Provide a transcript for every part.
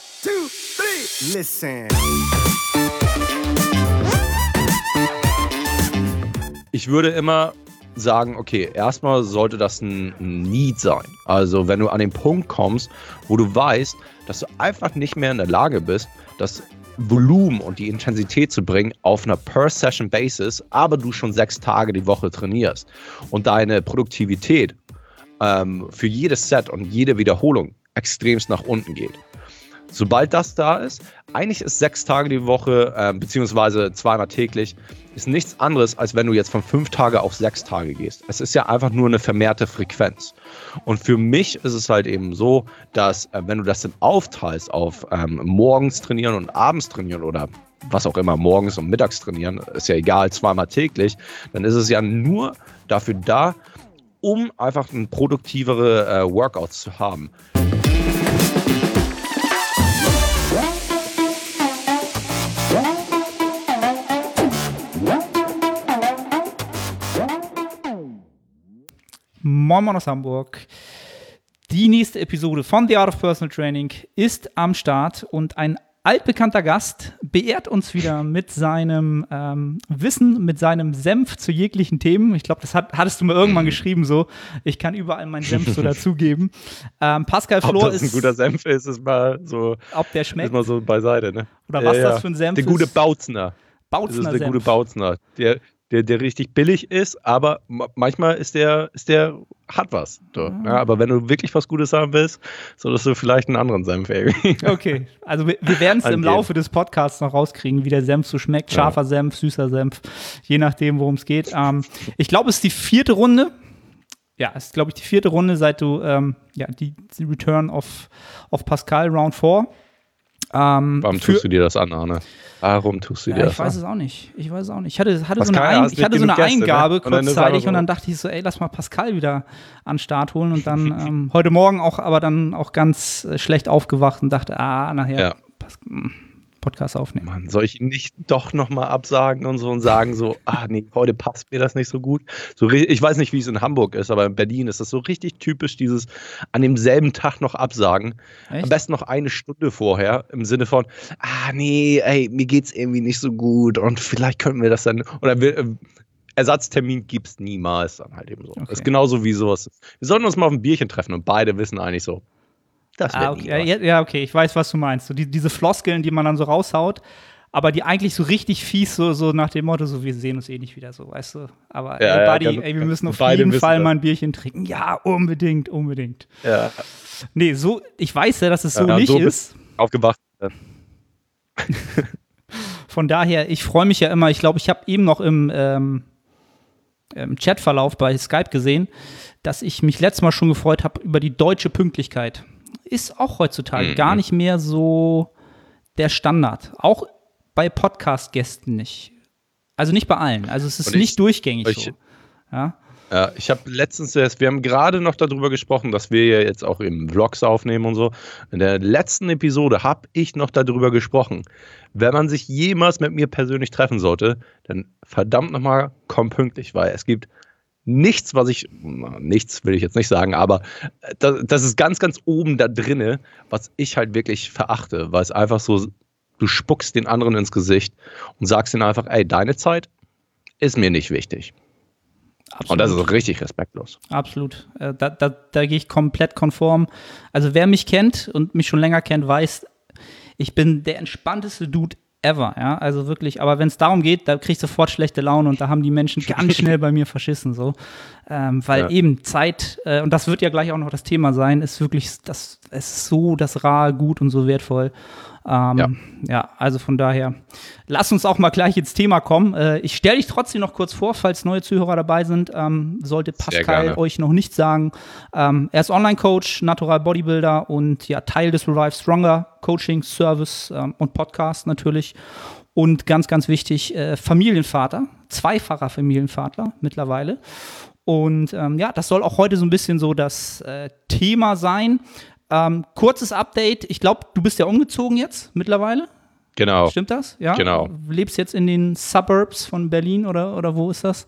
One, two, three. Listen. Ich würde immer sagen, okay, erstmal sollte das ein Need sein. Also wenn du an den Punkt kommst, wo du weißt, dass du einfach nicht mehr in der Lage bist, das Volumen und die Intensität zu bringen auf einer Per-Session-Basis, aber du schon sechs Tage die Woche trainierst und deine Produktivität ähm, für jedes Set und jede Wiederholung extremst nach unten geht. Sobald das da ist, eigentlich ist sechs Tage die Woche, äh, beziehungsweise zweimal täglich, ist nichts anderes, als wenn du jetzt von fünf Tage auf sechs Tage gehst. Es ist ja einfach nur eine vermehrte Frequenz. Und für mich ist es halt eben so, dass äh, wenn du das dann aufteilst auf ähm, morgens trainieren und abends trainieren oder was auch immer, morgens und mittags trainieren, ist ja egal, zweimal täglich, dann ist es ja nur dafür da, um einfach ein produktivere äh, Workouts zu haben. Moin Moin aus Hamburg. Die nächste Episode von The Art of Personal Training ist am Start und ein altbekannter Gast beehrt uns wieder mit seinem ähm, Wissen, mit seinem Senf zu jeglichen Themen. Ich glaube, das hat, hattest du mir irgendwann geschrieben, so. Ich kann überall meinen Senf so dazugeben. Ähm, Pascal Flor ob das ist. ein guter Senf ist, ist mal so, ob der schmeckt. ist mal so beiseite, ne? Oder was das für ein Senf Der gute ist. Bautzner. Das ist Bautzner der Senf. gute Bautzner. Der, der, der richtig billig ist, aber ma- manchmal ist der, ist der, hat was. So. Ah. Ja, aber wenn du wirklich was Gutes haben willst, solltest du vielleicht einen anderen Senf irgendwie. Okay, also wir, wir werden es im. Laufe des Podcasts noch rauskriegen, wie der Senf so schmeckt. Scharfer Senf, süßer Senf, je nachdem, worum es geht. Ähm, ich glaube, es ist die vierte Runde. Ja, es ist, glaube ich, die vierte Runde, seit du, ähm, ja, die, die Return of, of Pascal Round 4. Ähm, Warum tust du dir das an, Arne? Warum tust du dir ja, das ich weiß an? es auch nicht. Ich weiß es auch nicht. Ich hatte, hatte so Pascal, eine, Ein ich hatte so eine Gäste, ne? Eingabe Und einfach kurzzeitig so- und dann dachte ich so, ey, lass mal Pascal wieder an den Start holen und dann ähm, heute Morgen auch, aber dann auch ganz äh, schlecht aufgewacht und dachte, ah, nachher Ja. Pas hm, Podcast aufnehmen. Mann, soll ich ihn nicht doch nochmal absagen und so und sagen so, ah nee, heute passt mir das nicht so gut. So, ich weiß nicht, wie es in Hamburg ist, aber in Berlin ist das so richtig typisch, dieses an demselben Tag noch absagen. Echt? Am besten noch eine Stunde vorher, im Sinne von, ah nee, ey, mir geht's irgendwie nicht so gut und vielleicht könnten wir das dann, oder wir, äh, Ersatztermin gibt's niemals dann halt eben so. Okay. Das ist genauso wie sowas. Wir sollten uns mal auf ein Bierchen treffen und beide wissen eigentlich so, das Ah, okay. Ja, ja, okay, ich weiß, was du meinst. So die, diese Floskeln, die man dann so raushaut, aber die eigentlich so richtig fies, so, so nach dem Motto, so wir sehen uns eh nicht wieder, so, weißt du. Aber Ja, ey, ja, Buddy, kann- ey, wir müssen auf jeden Fall das. mal ein Bierchen trinken. Ja, unbedingt, unbedingt. Ja, Nee, so, ich weiß ja, dass es so Ja, nicht so ist. aufgewacht. Von daher, ich freue mich ja immer. Ich glaube, ich habe eben noch im, ähm, im Chatverlauf bei Skype gesehen, dass ich mich letztes Mal schon gefreut habe über die deutsche Pünktlichkeit. Ist auch heutzutage Mhm. gar nicht mehr so der Standard. Auch bei Podcast-Gästen nicht. Also nicht bei allen. Also es ist ich- nicht durchgängig ich- so. Ja? Ja, ich habe letztens erst, wir haben gerade noch darüber gesprochen, dass wir ja jetzt auch eben Vlogs aufnehmen und so. In der letzten Episode habe ich noch darüber gesprochen. Wenn man sich jemals mit mir persönlich treffen sollte, dann verdammt nochmal komm pünktlich, weil es gibt nichts, was ich, nichts will ich jetzt nicht sagen, aber äh, das, das ist ganz, ganz oben da drinne, was ich halt wirklich verachte, weil es einfach so, du spuckst den anderen ins Gesicht und sagst ihnen einfach, ey, deine Zeit ist mir nicht wichtig. Absolut. Und das ist richtig respektlos. Absolut. Äh, da da, da gehe ich komplett konform. Also wer mich kennt und mich schon länger kennt, weiß, ich bin der entspannteste Dude ever. Ja? Also wirklich, aber wenn es darum geht, da kriege ich sofort schlechte Laune und da haben die Menschen ganz schnell bei mir verschissen. So. Ähm, weil Ja. eben Zeit, äh, und das wird ja gleich auch noch das Thema sein, ist wirklich das, ist so das Rar gut und so wertvoll. Ähm, ja. Ja. also von daher, lass uns auch mal gleich ins Thema kommen. Äh, ich stelle dich trotzdem noch kurz vor, falls neue Zuhörer dabei sind. Ähm, sollte Pascal euch noch nicht sagen. Ähm, er ist Online-Coach, Natural Bodybuilder und ja, Teil des Revive Stronger Coaching Service ähm, und Podcast natürlich. Und ganz, ganz wichtig, äh, Familienvater, zweifacher Familienvater mittlerweile. Und ähm, ja, das soll auch heute so ein bisschen so das äh, Thema sein. Ähm, kurzes Update. Ich glaube, du bist ja umgezogen jetzt mittlerweile. Genau. Stimmt das? Ja. Genau. Du lebst jetzt in den Suburbs von Berlin oder, oder wo ist das?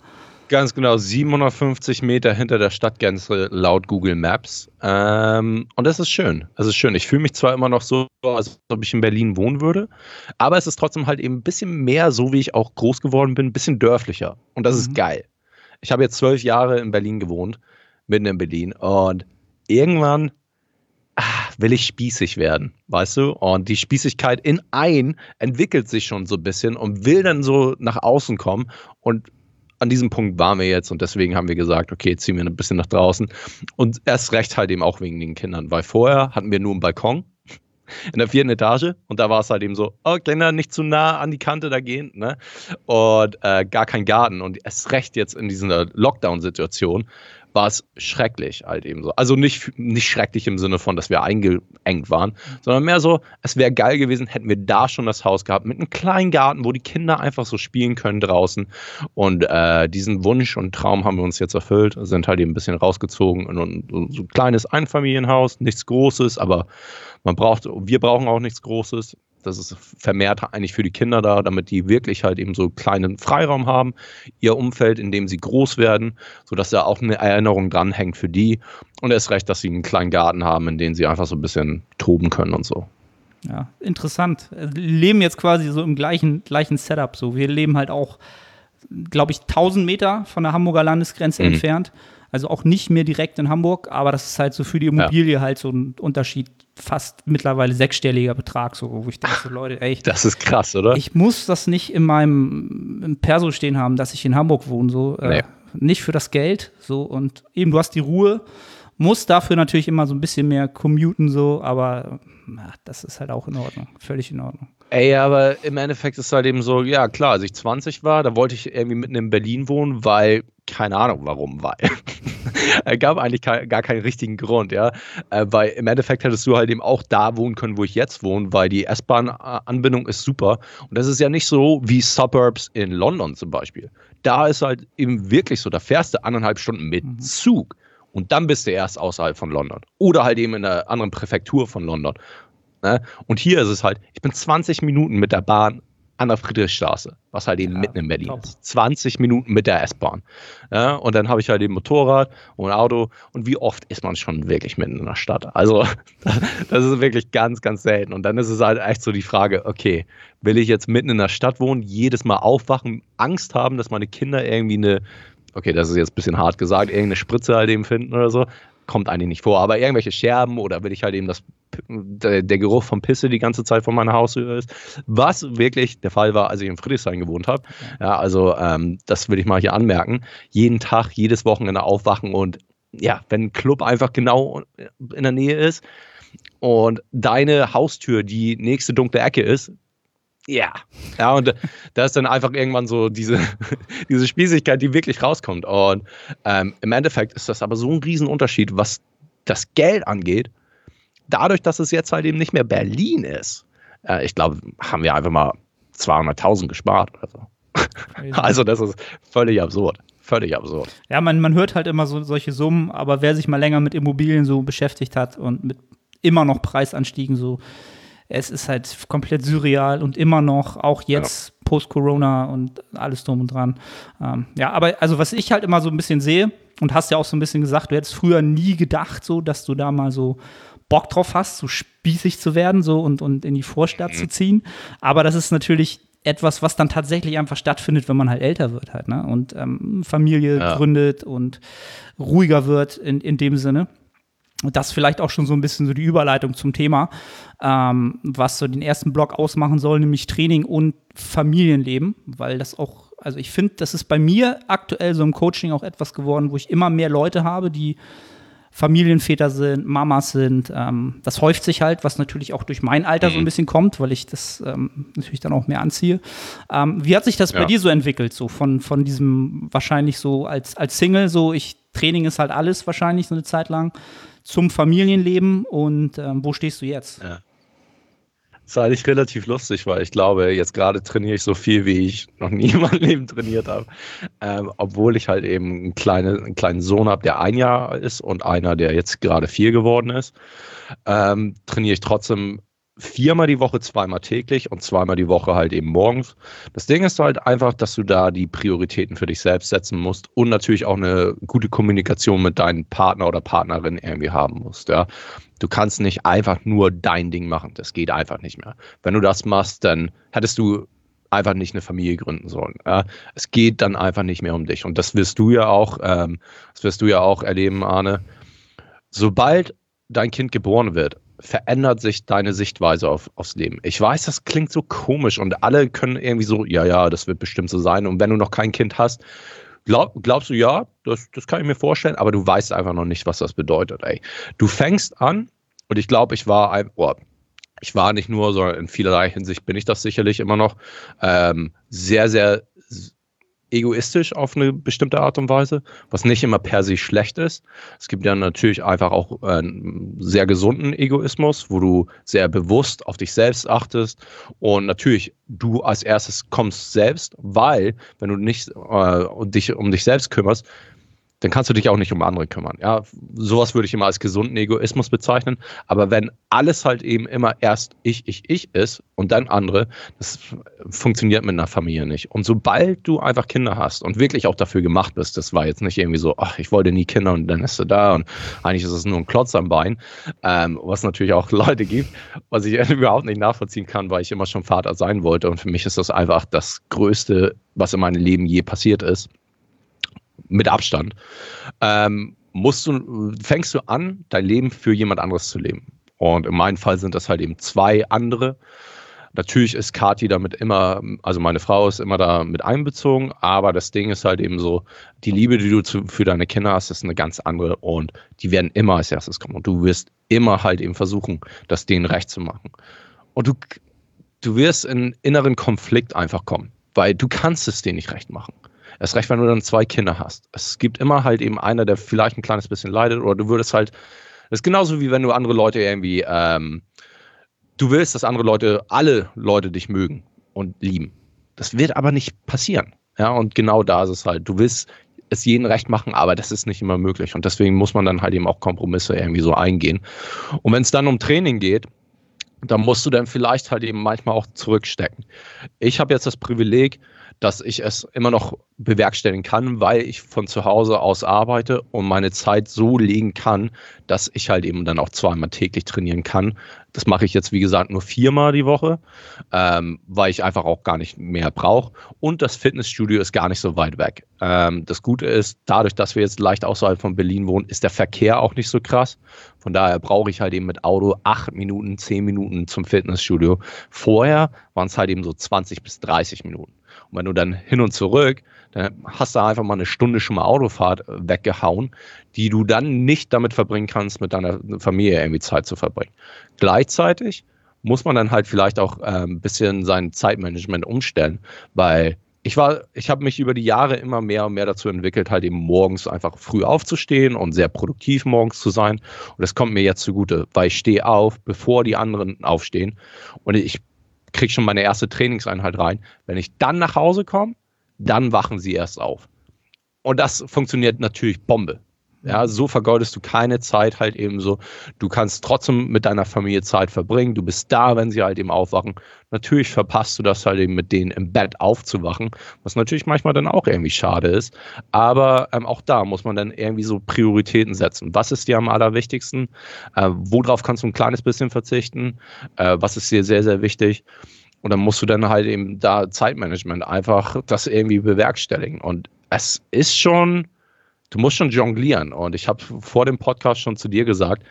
Ganz genau, 750 Meter hinter der Stadtgrenze laut Google Maps. Ähm, und das ist schön. Das ist schön. Ich fühle mich zwar immer noch so, als ob ich in Berlin wohnen würde, aber es ist trotzdem halt eben ein bisschen mehr so, wie ich auch groß geworden bin, ein bisschen dörflicher. Und das mhm. ist geil. Ich habe jetzt zwölf Jahre in Berlin gewohnt, mitten in Berlin. Und irgendwann will ich spießig werden, weißt du? Und die Spießigkeit in ein entwickelt sich schon so ein bisschen und will dann so nach außen kommen. Und an diesem Punkt waren wir jetzt und deswegen haben wir gesagt, okay, ziehen wir ein bisschen nach draußen. Und erst recht halt eben auch wegen den Kindern, weil vorher hatten wir nur einen Balkon in der vierten Etage und da war es halt eben so, oh, Kinder, nicht zu nah an die Kante da gehen, ne? Und äh, gar kein Garten und erst recht jetzt in dieser Lockdown-Situation war es schrecklich halt eben so. Also nicht, nicht schrecklich im Sinne von, dass wir eingeengt waren, sondern mehr so, es wäre geil gewesen, hätten wir da schon das Haus gehabt mit einem kleinen Garten, wo die Kinder einfach so spielen können draußen. Und äh, diesen Wunsch und Traum haben wir uns jetzt erfüllt, sind halt eben ein bisschen rausgezogen in ein, so ein kleines Einfamilienhaus, nichts Großes, aber man braucht, wir brauchen auch nichts Großes. Das ist vermehrt eigentlich für die Kinder da, damit die wirklich halt eben so kleinen Freiraum haben, ihr Umfeld, in dem sie groß werden, sodass da auch eine Erinnerung dranhängt für die. Und erst recht, dass sie einen kleinen Garten haben, in dem sie einfach so ein bisschen toben können und so. Ja, interessant. Wir leben jetzt quasi so im gleichen, gleichen Setup. So, wir leben halt auch, glaube ich, 1000 Meter von der Hamburger Landesgrenze mhm. entfernt. Also auch nicht mehr direkt in Hamburg, aber das ist halt so für die Immobilie ja. halt so ein Unterschied fast mittlerweile sechsstelliger Betrag, so, wo ich denke, so Leute, ey. Das ist krass, oder? Ich muss das nicht in meinem im Perso stehen haben, dass ich in Hamburg wohne, so. Äh, nee. Äh, nicht für das Geld, so. Und eben, du hast die Ruhe, muss dafür natürlich immer so ein bisschen mehr commuten, so, aber na, das ist halt auch in Ordnung, völlig in Ordnung. Ey, aber im Endeffekt ist es halt eben so, ja klar, als ich 20 war, da wollte ich irgendwie mitten in Berlin wohnen, weil, keine Ahnung warum, weil. es gab eigentlich gar keinen richtigen Grund, ja. Äh, weil im Endeffekt hättest du halt eben auch da wohnen können, wo ich jetzt wohne, weil die S-Bahn-Anbindung ist super. Und das ist ja nicht so wie Suburbs in London zum Beispiel. Da ist halt eben wirklich so, da fährst du anderthalb Stunden mit mhm. Zug. Und dann bist du erst außerhalb von London. Oder halt eben in einer anderen Präfektur von London. Ne? Und hier ist es halt, ich bin 20 Minuten mit der Bahn an der Friedrichstraße, was halt eben ja, mitten in Berlin top. ist. 20 Minuten mit der S-Bahn. Ja, und dann habe ich halt eben Motorrad und ein Auto. Und wie oft ist man schon wirklich mitten in der Stadt? Also, das ist wirklich ganz, ganz selten. Und dann ist es halt echt so die Frage, okay, will ich jetzt mitten in der Stadt wohnen, jedes Mal aufwachen, Angst haben, dass meine Kinder irgendwie eine, okay, das ist jetzt ein bisschen hart gesagt, irgendeine Spritze halt eben finden oder so kommt eigentlich nicht vor. Aber irgendwelche Scherben oder will ich halt eben, dass der, der, Geruch von Pisse die ganze Zeit vor meiner Haustür ist. Was wirklich der Fall war, als ich in Friedrichshain gewohnt habe. Ja, also ähm, das will ich mal hier anmerken. Jeden Tag, jedes Wochenende aufwachen und ja, wenn ein Club einfach genau in der Nähe ist und deine Haustür die nächste dunkle Ecke ist, ja. Ja, und da ist dann einfach irgendwann so diese, diese Spießigkeit, die wirklich rauskommt. Und ähm, im Endeffekt ist das aber so ein Riesenunterschied, was das Geld angeht. Dadurch, dass es jetzt halt eben nicht mehr Berlin ist, äh, ich glaube, haben wir einfach mal 200.000 gespart. Also. also, das ist völlig absurd. Völlig absurd. Ja, man, man hört halt immer so solche Summen, aber wer sich mal länger mit Immobilien so beschäftigt hat und mit immer noch Preisanstiegen so es ist halt komplett surreal und immer noch, auch jetzt ja. post-Corona und alles drum und dran. Ähm, ja, aber also was ich halt immer so ein bisschen sehe und hast ja auch so ein bisschen gesagt, du hättest früher nie gedacht, so, dass du da mal so Bock drauf hast, so spießig zu werden so und, und in die Vorstadt mhm. zu ziehen. Aber das ist natürlich etwas, was dann tatsächlich einfach stattfindet, wenn man halt älter wird halt, ne? Und ähm, Familie ja. gründet und ruhiger wird in, in dem Sinne. Und das vielleicht auch schon so ein bisschen so die Überleitung zum Thema, ähm, was so den ersten Block ausmachen soll, nämlich Training und Familienleben, weil das auch, also ich finde, das ist bei mir aktuell so im Coaching auch etwas geworden, wo ich immer mehr Leute habe, die Familienväter sind, Mamas sind. Ähm, das häuft sich halt, was natürlich auch durch mein Alter so ein mhm. bisschen kommt, weil ich das ähm, natürlich dann auch mehr anziehe. Ähm, wie hat sich das ja. bei dir so entwickelt, so von, von diesem wahrscheinlich so als, als Single, so ich, Training ist halt alles wahrscheinlich so eine Zeit lang, zum Familienleben und ähm, wo stehst du jetzt? Ja. Das ist eigentlich relativ lustig, weil ich glaube, jetzt gerade trainiere ich so viel, wie ich noch nie in meinem Leben trainiert habe. Ähm, obwohl ich halt eben einen, kleine, einen kleinen Sohn habe, der ein Jahr ist und einer, der jetzt gerade vier geworden ist, ähm, trainiere ich trotzdem viermal die Woche, zweimal täglich und zweimal die Woche halt eben morgens. Das Ding ist halt einfach, dass du da die Prioritäten für dich selbst setzen musst und natürlich auch eine gute Kommunikation mit deinem Partner oder Partnerin irgendwie haben musst. Ja. Du kannst nicht einfach nur dein Ding machen. Das geht einfach nicht mehr. Wenn du das machst, dann hättest du einfach nicht eine Familie gründen sollen. Ja. Es geht dann einfach nicht mehr um dich. Und das wirst du ja auch, ähm, das wirst du ja auch erleben, Arne. Sobald dein Kind geboren wird, verändert sich deine Sichtweise auf, aufs Leben. Ich weiß, das klingt so komisch und alle können irgendwie so, ja, ja, das wird bestimmt so sein. Und wenn du noch kein Kind hast, glaub, glaubst du, ja, das, das kann ich mir vorstellen, aber du weißt einfach noch nicht, was das bedeutet. Ey. Du fängst an und ich glaube, ich war ein, oh, ich war nicht nur, sondern in vielerlei Hinsicht bin ich das sicherlich immer noch ähm, sehr, sehr egoistisch auf eine bestimmte Art und Weise, was nicht immer per se schlecht ist. Es gibt ja natürlich einfach auch einen sehr gesunden Egoismus, wo du sehr bewusst auf dich selbst achtest und natürlich du als erstes kommst selbst, weil wenn du nicht äh, dich um dich selbst kümmerst, dann kannst du dich auch nicht um andere kümmern. Ja, sowas würde ich immer als gesunden Egoismus bezeichnen. Aber wenn alles halt eben immer erst ich, ich, ich ist und dann andere, das funktioniert mit einer Familie nicht. Und sobald du einfach Kinder hast und wirklich auch dafür gemacht bist, das war jetzt nicht irgendwie so, ach, ich wollte nie Kinder und dann ist du da und eigentlich ist es nur ein Klotz am Bein, ähm, was natürlich auch Leute gibt, was ich überhaupt nicht nachvollziehen kann, weil ich immer schon Vater sein wollte. Und für mich ist das einfach das Größte, was in meinem Leben je passiert ist mit Abstand, ähm, musst du, fängst du an, dein Leben für jemand anderes zu leben. Und in meinem Fall sind das halt eben zwei andere. Natürlich ist Kati damit immer, also meine Frau ist immer da mit einbezogen, aber das Ding ist halt eben so, die Liebe, die du zu, für deine Kinder hast, ist eine ganz andere und die werden immer als erstes kommen und du wirst immer halt eben versuchen, das denen recht zu machen. Und du, du wirst in inneren Konflikt einfach kommen, weil du kannst es denen nicht recht machen. Erst recht, wenn du dann zwei Kinder hast. Es gibt immer halt eben einer, der vielleicht ein kleines bisschen leidet oder du würdest halt, das ist genauso wie wenn du andere Leute irgendwie, ähm, du willst, dass andere Leute, alle Leute dich mögen und lieben. Das wird aber nicht passieren. Ja, und genau da ist es halt. Du willst es jeden recht machen, aber das ist nicht immer möglich. Und deswegen muss man dann halt eben auch Kompromisse irgendwie so eingehen. Und wenn es dann um Training geht, dann musst du dann vielleicht halt eben manchmal auch zurückstecken. Ich habe jetzt das Privileg, dass ich es immer noch bewerkstelligen kann, weil ich von zu Hause aus arbeite und meine Zeit so legen kann, dass ich halt eben dann auch zweimal täglich trainieren kann. Das mache ich jetzt, wie gesagt, nur viermal die Woche, ähm, weil ich einfach auch gar nicht mehr brauche. Und das Fitnessstudio ist gar nicht so weit weg. Ähm, das Gute ist, dadurch, dass wir jetzt leicht außerhalb von Berlin wohnen, ist der Verkehr auch nicht so krass. Von daher brauche ich halt eben mit Auto acht Minuten, zehn Minuten zum Fitnessstudio. Vorher waren es halt eben so 20 bis 30 Minuten. Und wenn du dann hin und zurück, dann hast du einfach mal eine Stunde schon mal Autofahrt äh, weggehauen, die du dann nicht damit verbringen kannst, mit deiner Familie irgendwie Zeit zu verbringen. Gleichzeitig muss man dann halt vielleicht auch äh, ein bisschen sein Zeitmanagement umstellen, weil ich war, ich habe mich über die Jahre immer mehr und mehr dazu entwickelt, halt eben morgens einfach früh aufzustehen und sehr produktiv morgens zu sein. Und das kommt mir jetzt zugute, weil ich stehe auf, bevor die anderen aufstehen. Und ich kriege schon meine erste Trainingseinheit rein. Wenn ich dann nach Hause komme, dann wachen sie erst auf. Und das funktioniert natürlich Bombe. Ja, so vergeudest du keine Zeit halt eben so. Du kannst trotzdem mit deiner Familie Zeit verbringen. Du bist da, wenn sie halt eben aufwachen. Natürlich verpasst du das halt eben mit denen im Bett aufzuwachen, was natürlich manchmal dann auch irgendwie schade ist. Aber ähm, auch da muss man dann irgendwie so Prioritäten setzen. Was ist dir am allerwichtigsten? Äh, worauf kannst du ein kleines bisschen verzichten? Äh, was ist dir sehr, sehr wichtig? Und dann musst du dann halt eben da Zeitmanagement einfach das irgendwie bewerkstelligen. Und es ist schon du musst schon jonglieren. Und ich habe vor dem Podcast schon zu dir gesagt,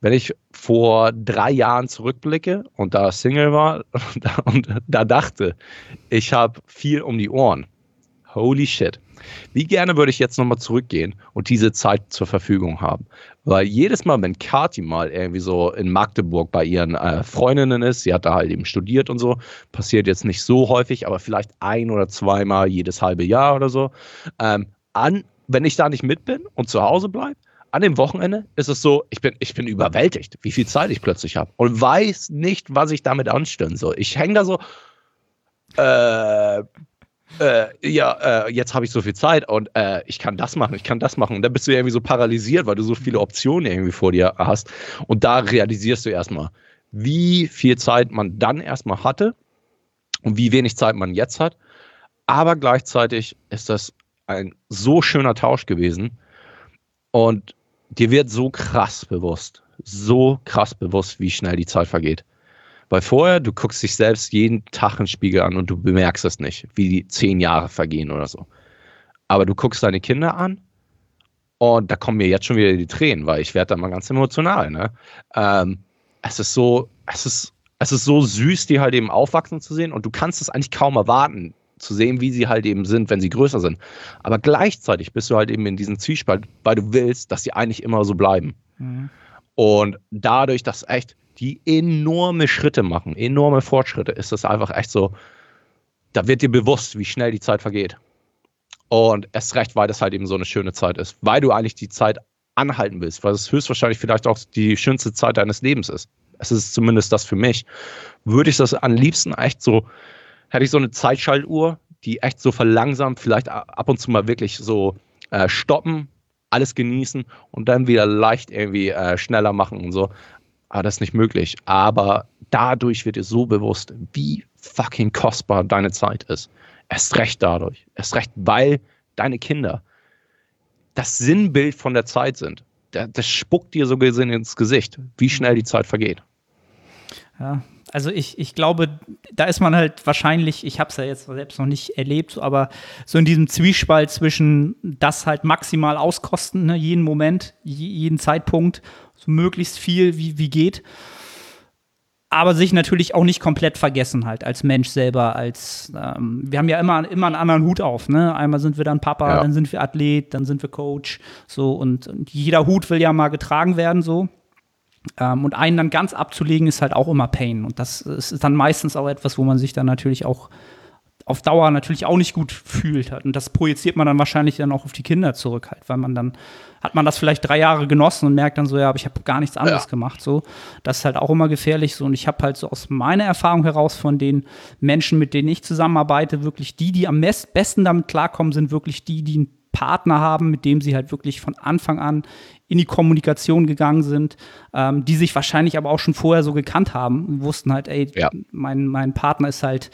wenn ich vor drei Jahren zurückblicke und da Single war und da dachte, ich habe viel um die Ohren. Holy shit. Wie gerne würde ich jetzt nochmal zurückgehen und diese Zeit zur Verfügung haben? Weil jedes Mal, wenn Kati mal irgendwie so in Magdeburg bei ihren äh, Freundinnen ist, sie hat da halt eben studiert und so, passiert jetzt nicht so häufig, aber vielleicht ein oder zweimal jedes halbe Jahr oder so, ähm, an wenn ich da nicht mit bin und zu Hause bleibe, an dem Wochenende ist es so, ich bin, ich bin überwältigt, wie viel Zeit ich plötzlich habe und weiß nicht, was ich damit anstellen soll. Ich hänge da so, äh, äh, ja, äh, jetzt habe ich so viel Zeit und äh, ich kann das machen, ich kann das machen. Und dann bist du irgendwie so paralysiert, weil du so viele Optionen irgendwie vor dir hast. Und da realisierst du erstmal, wie viel Zeit man dann erstmal hatte und wie wenig Zeit man jetzt hat. Aber gleichzeitig ist das ein so schöner Tausch gewesen und dir wird so krass bewusst, so krass bewusst, wie schnell die Zeit vergeht. Weil vorher, du guckst dich selbst jeden Tag im Spiegel an und du bemerkst es nicht, wie die zehn Jahre vergehen oder so. Aber du guckst deine Kinder an und da kommen mir jetzt schon wieder die Tränen, weil ich werde da mal ganz emotional. Ne? Ähm, es ist so, es ist, es ist so süß, die halt eben aufwachsen zu sehen und du kannst es eigentlich kaum erwarten, zu sehen, wie sie halt eben sind, wenn sie größer sind. Aber gleichzeitig bist du halt eben in diesem Zwiespalt, weil du willst, dass sie eigentlich immer so bleiben. Mhm. Und dadurch, dass echt die enorme Schritte machen, enorme Fortschritte, ist das einfach echt so, da wird dir bewusst, wie schnell die Zeit vergeht. Und erst recht, weil das halt eben so eine schöne Zeit ist, weil du eigentlich die Zeit anhalten willst, weil es höchstwahrscheinlich vielleicht auch die schönste Zeit deines Lebens ist. Es ist zumindest das für mich. Würde ich das am liebsten echt so, hätte ich so eine Zeitschaltuhr, die echt so verlangsamt, vielleicht ab und zu mal wirklich so äh, stoppen, alles genießen und dann wieder leicht irgendwie äh, schneller machen und so. Aber das ist nicht möglich. Aber dadurch wird dir so bewusst, wie fucking kostbar deine Zeit ist. Erst recht dadurch. Erst recht, weil deine Kinder das Sinnbild von der Zeit sind. Das spuckt dir so gesehen ins Gesicht, wie schnell die Zeit vergeht. Ja, also ich, ich glaube, da ist man halt wahrscheinlich, ich habe es ja jetzt selbst noch nicht erlebt, aber so in diesem Zwiespalt zwischen das halt maximal auskosten, ne, jeden Moment, jeden Zeitpunkt, so möglichst viel wie, wie geht. Aber sich natürlich auch nicht komplett vergessen halt als Mensch selber, als ähm, wir haben ja immer, immer einen anderen Hut auf, ne? Einmal sind wir dann Papa, ja. dann sind wir Athlet, dann sind wir Coach, so und, und jeder Hut will ja mal getragen werden, so. Ähm, und einen dann ganz abzulegen, ist halt auch immer Pain. Und das ist dann meistens auch etwas, wo man sich dann natürlich auch auf Dauer natürlich auch nicht gut fühlt. Und das projiziert man dann wahrscheinlich dann auch auf die Kinder zurück, halt, weil man dann hat man das vielleicht drei Jahre genossen und merkt dann so, ja, aber ich habe gar nichts anderes ja. gemacht. So, das ist halt auch immer gefährlich. So, und ich habe halt so aus meiner Erfahrung heraus von den Menschen, mit denen ich zusammenarbeite, wirklich die, die am besten damit klarkommen, sind wirklich die, die einen Partner haben, mit dem sie halt wirklich von Anfang an in die Kommunikation gegangen sind, ähm, die sich wahrscheinlich aber auch schon vorher so gekannt haben, wussten halt, ey, ja. mein, mein Partner ist halt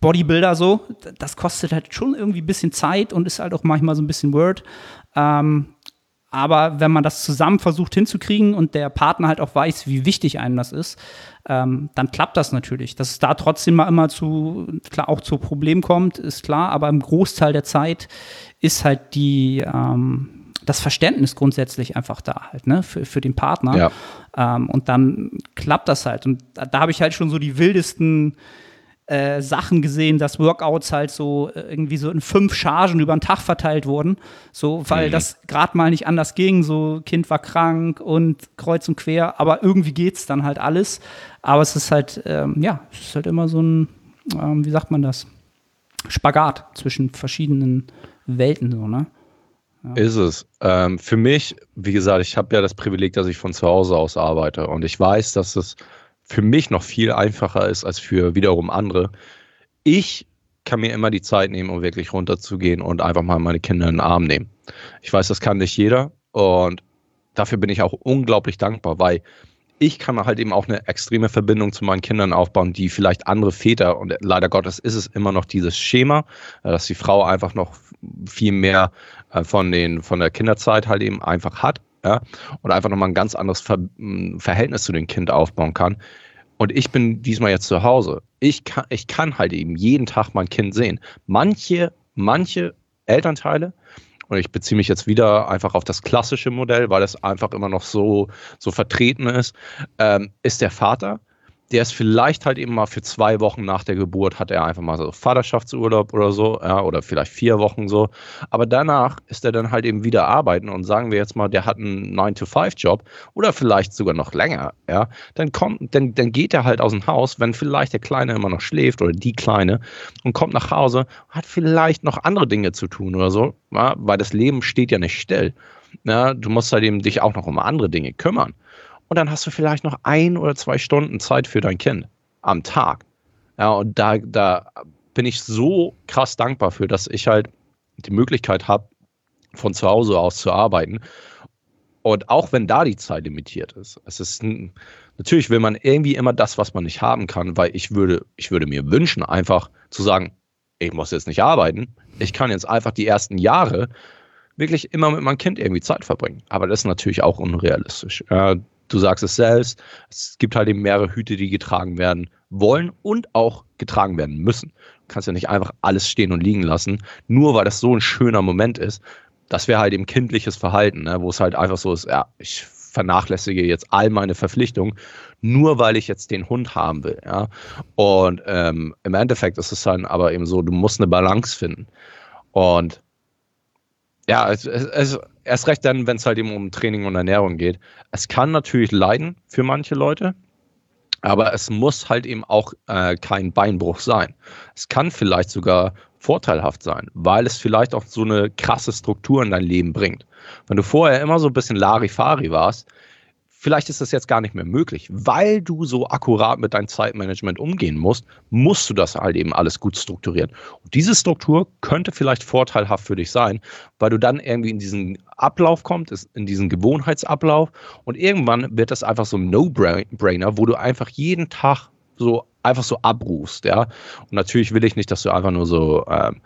Bodybuilder so, das kostet halt schon irgendwie ein bisschen Zeit und ist halt auch manchmal so ein bisschen Word. Ähm, aber wenn man das zusammen versucht hinzukriegen und der Partner halt auch weiß, wie wichtig einem das ist, ähm, dann klappt das natürlich. Dass es da trotzdem mal immer zu, klar, auch zu Problemen kommt, ist klar, aber im Großteil der Zeit ist halt die, ähm, das Verständnis grundsätzlich einfach da halt, ne, für, für den Partner. Ja. Ähm, und dann klappt das halt. Und da, da habe ich halt schon so die wildesten äh, Sachen gesehen, dass Workouts halt so äh, irgendwie so in fünf Chargen über den Tag verteilt wurden. So, weil mhm. das gerade mal nicht anders ging. So, Kind war krank und kreuz und quer, aber irgendwie geht's dann halt alles. Aber es ist halt, ähm, ja, es ist halt immer so ein, ähm, wie sagt man das? Spagat zwischen verschiedenen Welten, so, ne? Ist es. Ähm, für mich, wie gesagt, ich habe ja das Privileg, dass ich von zu Hause aus arbeite und ich weiß, dass es für mich noch viel einfacher ist als für wiederum andere. Ich kann mir immer die Zeit nehmen, um wirklich runterzugehen und einfach mal meine Kinder in den Arm nehmen. Ich weiß, das kann nicht jeder und dafür bin ich auch unglaublich dankbar, weil ich kann halt eben auch eine extreme Verbindung zu meinen Kindern aufbauen, die vielleicht andere Väter, und leider Gottes ist es immer noch dieses Schema, dass die Frau einfach noch viel mehr von, den, von der Kinderzeit halt eben einfach hat, ja, und einfach nochmal ein ganz anderes Ver Verhältnis zu dem Kind aufbauen kann. Und ich bin diesmal jetzt zu Hause. Ich kann, ich kann halt eben jeden Tag mein Kind sehen. Manche, manche Elternteile und ich beziehe mich jetzt wieder einfach auf das klassische Modell, weil es einfach immer noch so, so vertreten ist, ähm, ist der Vater, der ist vielleicht halt eben mal für zwei Wochen nach der Geburt hat er einfach mal so Vaterschaftsurlaub oder so, ja, oder vielleicht vier Wochen so. Aber danach ist er dann halt eben wieder arbeiten und sagen wir jetzt mal, der hat einen 9-to-5-Job oder vielleicht sogar noch länger, ja, dann kommt, dann, dann geht er halt aus dem Haus, wenn vielleicht der Kleine immer noch schläft oder die Kleine und kommt nach Hause, hat vielleicht noch andere Dinge zu tun oder so, ja, weil das Leben steht ja nicht still. Ja, du musst halt eben dich auch noch um andere Dinge kümmern und dann hast du vielleicht noch ein oder zwei Stunden Zeit für dein Kind am Tag. Ja, und da, da bin ich so krass dankbar für, dass ich halt die Möglichkeit habe, von zu Hause aus zu arbeiten. Und auch wenn da die Zeit limitiert ist, es ist natürlich will man irgendwie immer das, was man nicht haben kann, weil ich würde, ich würde mir wünschen, einfach zu sagen, ich muss jetzt nicht arbeiten, ich kann jetzt einfach die ersten Jahre wirklich immer mit meinem Kind irgendwie Zeit verbringen. Aber das ist natürlich auch unrealistisch. Du sagst es selbst, es gibt halt eben mehrere Hüte, die getragen werden wollen und auch getragen werden müssen. Du kannst ja nicht einfach alles stehen und liegen lassen, nur weil das so ein schöner Moment ist. Das wäre halt eben kindliches Verhalten, ne, wo es halt einfach so ist, ja, ich vernachlässige jetzt all meine Verpflichtungen, nur weil ich jetzt den Hund haben will. Ja? Und ähm, im Endeffekt ist es dann aber eben so, du musst eine Balance finden. Und ja, es, es, erst recht dann, wenn es halt eben um Training und Ernährung geht. Es kann natürlich leiden für manche Leute, aber es muss halt eben auch äh, kein Beinbruch sein. Es kann vielleicht sogar vorteilhaft sein, weil es vielleicht auch so eine krasse Struktur in dein Leben bringt. Wenn du vorher immer so ein bisschen Larifari warst, Vielleicht ist das jetzt gar nicht mehr möglich. Weil du so akkurat mit deinem Zeitmanagement umgehen musst, musst du das halt eben alles gut strukturieren. Und diese Struktur könnte vielleicht vorteilhaft für dich sein, weil du dann irgendwie in diesen Ablauf kommst, in diesen Gewohnheitsablauf und irgendwann wird das einfach so ein No-Brainer, wo du einfach jeden Tag so einfach so abrufst, ja. Und natürlich will ich nicht, dass du einfach nur so ähm,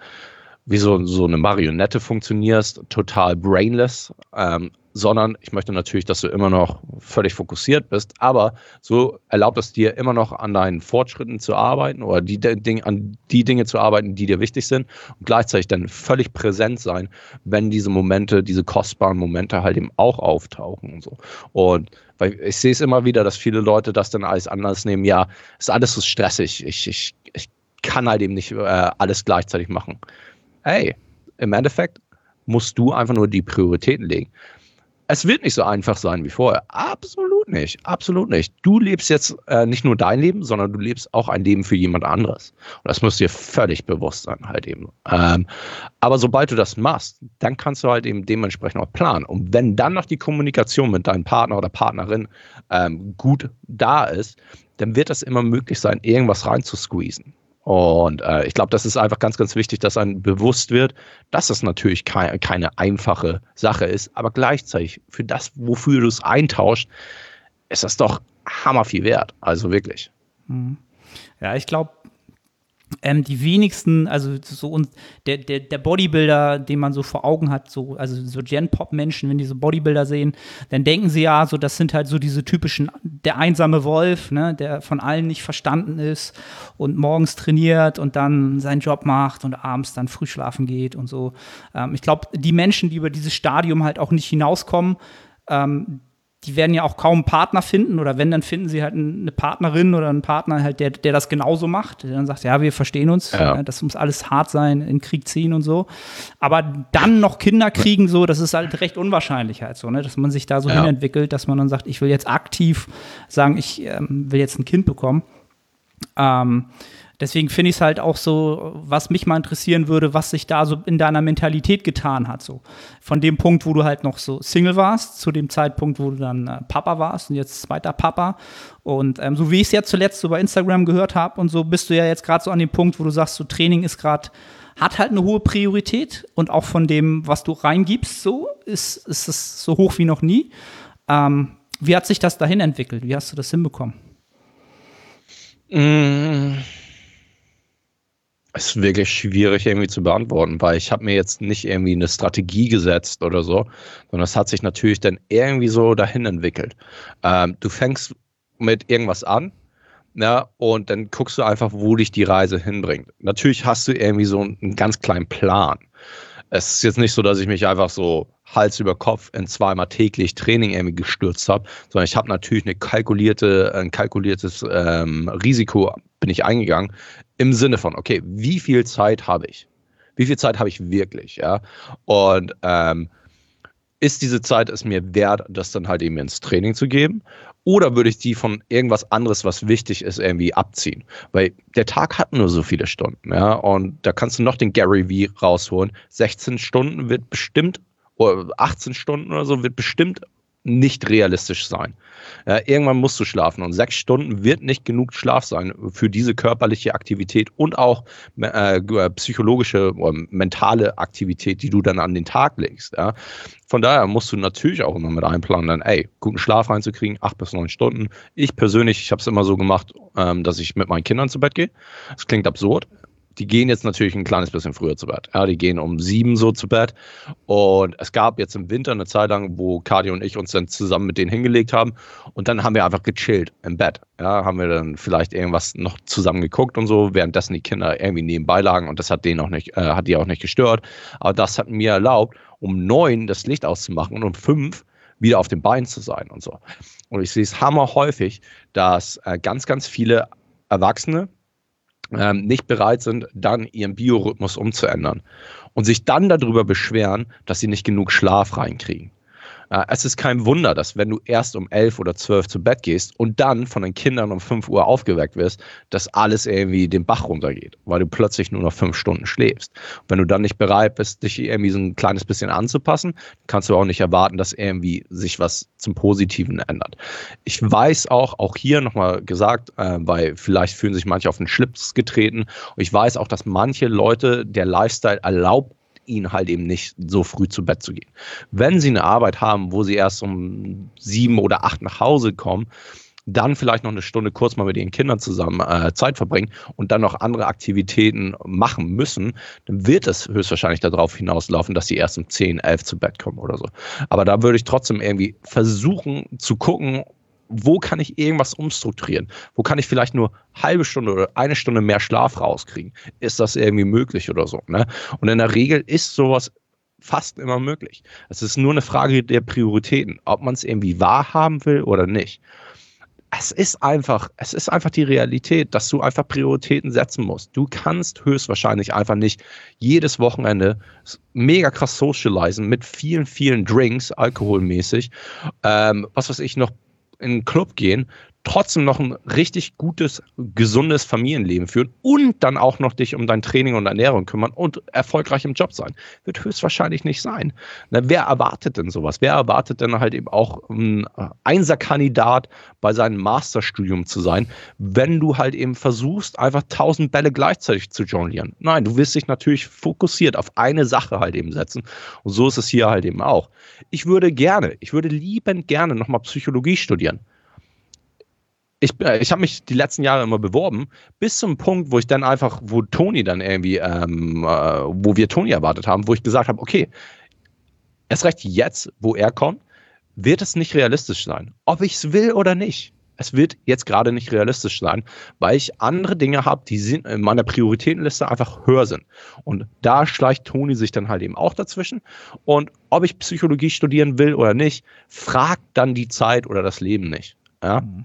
wie so, so eine Marionette funktionierst, total brainless, ähm, sondern ich möchte natürlich, dass du immer noch völlig fokussiert bist, aber so erlaubt es dir immer noch an deinen Fortschritten zu arbeiten oder die, die, an die Dinge zu arbeiten, die dir wichtig sind und gleichzeitig dann völlig präsent sein, wenn diese Momente, diese kostbaren Momente halt eben auch auftauchen und so. Und weil ich sehe es immer wieder, dass viele Leute das dann alles anders nehmen, ja, ist alles so stressig, ich, ich, ich kann halt eben nicht äh, alles gleichzeitig machen. Hey, im Endeffekt musst du einfach nur die Prioritäten legen es wird nicht so einfach sein wie vorher. Absolut nicht. Absolut nicht. Du lebst jetzt äh, nicht nur dein Leben, sondern du lebst auch ein Leben für jemand anderes. Und das muss dir völlig bewusst sein, halt eben. Ähm, aber sobald du das machst, dann kannst du halt eben dementsprechend auch planen. Und wenn dann noch die Kommunikation mit deinem Partner oder Partnerin ähm, gut da ist, dann wird es immer möglich sein, irgendwas reinzusqueezen. Und äh, ich glaube, das ist einfach ganz, ganz wichtig, dass einem bewusst wird, dass es natürlich kei keine einfache Sache ist, aber gleichzeitig für das, wofür du es eintauscht, ist das doch hammer viel wert. Also wirklich. Mhm. Ja, ich glaube, ähm, die wenigsten, also so und der, der, der Bodybuilder, den man so vor Augen hat, so, also so Gen-Pop-Menschen, wenn die so Bodybuilder sehen, dann denken sie ja, so, das sind halt so diese typischen, der einsame Wolf, ne, der von allen nicht verstanden ist und morgens trainiert und dann seinen Job macht und abends dann früh schlafen geht und so. Ähm, ich glaube, die Menschen, die über dieses Stadium halt auch nicht hinauskommen, ähm, die werden ja auch kaum einen Partner finden oder wenn, dann finden sie halt eine Partnerin oder einen Partner halt, der, der das genauso macht, der dann sagt, ja, wir verstehen uns, ja. das muss alles hart sein, in Krieg ziehen und so. Aber dann noch Kinder kriegen, so, das ist halt recht unwahrscheinlich halt so, ne, dass man sich da so ja. hinentwickelt, dass man dann sagt, ich will jetzt aktiv sagen, ich ähm, will jetzt ein Kind bekommen. Ähm, Deswegen finde ich es halt auch so, was mich mal interessieren würde, was sich da so in deiner Mentalität getan hat. So von dem Punkt, wo du halt noch so Single warst, zu dem Zeitpunkt, wo du dann äh, Papa warst und jetzt zweiter Papa. Und ähm, so wie ich es ja zuletzt so bei Instagram gehört habe und so, bist du ja jetzt gerade so an dem Punkt, wo du sagst, so Training ist gerade hat halt eine hohe Priorität und auch von dem, was du reingibst, so ist, ist es so hoch wie noch nie. Ähm, wie hat sich das dahin entwickelt? Wie hast du das hinbekommen? Mmh ist wirklich schwierig irgendwie zu beantworten, weil ich habe mir jetzt nicht irgendwie eine Strategie gesetzt oder so, sondern es hat sich natürlich dann irgendwie so dahin entwickelt. Ähm, du fängst mit irgendwas an, ja, und dann guckst du einfach, wo dich die Reise hinbringt. Natürlich hast du irgendwie so einen ganz kleinen Plan. Es ist jetzt nicht so, dass ich mich einfach so Hals über Kopf in zweimal täglich Training irgendwie gestürzt habe, sondern ich habe natürlich eine kalkulierte, ein kalkuliertes ähm, Risiko bin ich eingegangen im Sinne von, okay, wie viel Zeit habe ich? Wie viel Zeit habe ich wirklich? Ja, und ähm, ist diese Zeit es mir wert, das dann halt eben ins Training zu geben? Oder würde ich die von irgendwas anderes, was wichtig ist, irgendwie abziehen? Weil der Tag hat nur so viele Stunden, ja, und da kannst du noch den Gary V rausholen. 16 Stunden wird bestimmt, oder 18 Stunden oder so, wird bestimmt nicht realistisch sein. Ja, irgendwann musst du schlafen und sechs Stunden wird nicht genug Schlaf sein für diese körperliche Aktivität und auch äh, psychologische oder mentale Aktivität, die du dann an den Tag legst. Ja. Von daher musst du natürlich auch immer mit einplanen, dann, ey, guten Schlaf reinzukriegen, acht bis neun Stunden. Ich persönlich, ich habe es immer so gemacht, ähm, dass ich mit meinen Kindern zu Bett gehe. Das klingt absurd, die gehen jetzt natürlich ein kleines bisschen früher zu Bett. Ja, die gehen um sieben so zu Bett. Und es gab jetzt im Winter eine Zeit lang, wo Kadi und ich uns dann zusammen mit denen hingelegt haben. Und dann haben wir einfach gechillt im Bett. Ja, haben wir dann vielleicht irgendwas noch zusammen geguckt und so, währenddessen die Kinder irgendwie nebenbei lagen. Und das hat denen auch nicht, äh, hat die auch nicht gestört. Aber das hat mir erlaubt, um neun das Licht auszumachen und um fünf wieder auf den Beinen zu sein und so. Und ich sehe es hammer häufig, dass äh, ganz, ganz viele Erwachsene ähm, nicht bereit sind, dann ihren Biorhythmus umzuändern und sich dann darüber beschweren, dass sie nicht genug Schlaf reinkriegen. Äh, es ist kein Wunder, dass wenn du erst um elf oder zwölf zu Bett gehst und dann von den Kindern um fünf Uhr aufgeweckt wirst, dass alles irgendwie den Bach runtergeht, weil du plötzlich nur noch fünf Stunden schläfst. Und wenn du dann nicht bereit bist, dich irgendwie so ein kleines bisschen anzupassen, kannst du auch nicht erwarten, dass irgendwie sich was zum Positiven ändert. Ich weiß auch, auch hier nochmal gesagt, äh, weil vielleicht fühlen sich manche auf den Schlips getreten. Und ich weiß auch, dass manche Leute der Lifestyle erlaubt ihnen halt eben nicht so früh zu Bett zu gehen. Wenn sie eine Arbeit haben, wo sie erst um sieben oder acht nach Hause kommen, dann vielleicht noch eine Stunde kurz mal mit ihren Kindern zusammen äh, Zeit verbringen und dann noch andere Aktivitäten machen müssen, dann wird es höchstwahrscheinlich darauf hinauslaufen, dass sie erst um 10, 11 zu Bett kommen oder so. Aber da würde ich trotzdem irgendwie versuchen zu gucken, wo kann ich irgendwas umstrukturieren? Wo kann ich vielleicht nur halbe Stunde oder eine Stunde mehr Schlaf rauskriegen? Ist das irgendwie möglich oder so? Ne? Und in der Regel ist sowas fast immer möglich. Es ist nur eine Frage der Prioritäten, ob man es irgendwie wahrhaben will oder nicht. Es ist einfach, es ist einfach die Realität, dass du einfach Prioritäten setzen musst. Du kannst höchstwahrscheinlich einfach nicht jedes Wochenende mega krass socialisen mit vielen, vielen Drinks, alkoholmäßig, ähm, was weiß ich, noch in einen Club gehen, trotzdem noch ein richtig gutes, gesundes Familienleben führen und dann auch noch dich um dein Training und Ernährung kümmern und erfolgreich im Job sein. Wird höchstwahrscheinlich nicht sein. Na, wer erwartet denn sowas? Wer erwartet denn halt eben auch ein Einserkandidat bei seinem Masterstudium zu sein, wenn du halt eben versuchst, einfach tausend Bälle gleichzeitig zu jonglieren? Nein, du wirst dich natürlich fokussiert auf eine Sache halt eben setzen. Und so ist es hier halt eben auch. Ich würde gerne, ich würde liebend gerne nochmal Psychologie studieren ich, äh, ich habe mich die letzten Jahre immer beworben, bis zum Punkt, wo ich dann einfach, wo Toni dann irgendwie, ähm, äh, wo wir Toni erwartet haben, wo ich gesagt habe, okay, erst recht jetzt, wo er kommt, wird es nicht realistisch sein. Ob ich es will oder nicht. Es wird jetzt gerade nicht realistisch sein, weil ich andere Dinge habe, die sind in meiner Prioritätenliste einfach höher sind. Und da schleicht Toni sich dann halt eben auch dazwischen. Und ob ich Psychologie studieren will oder nicht, fragt dann die Zeit oder das Leben nicht. Ja? Mhm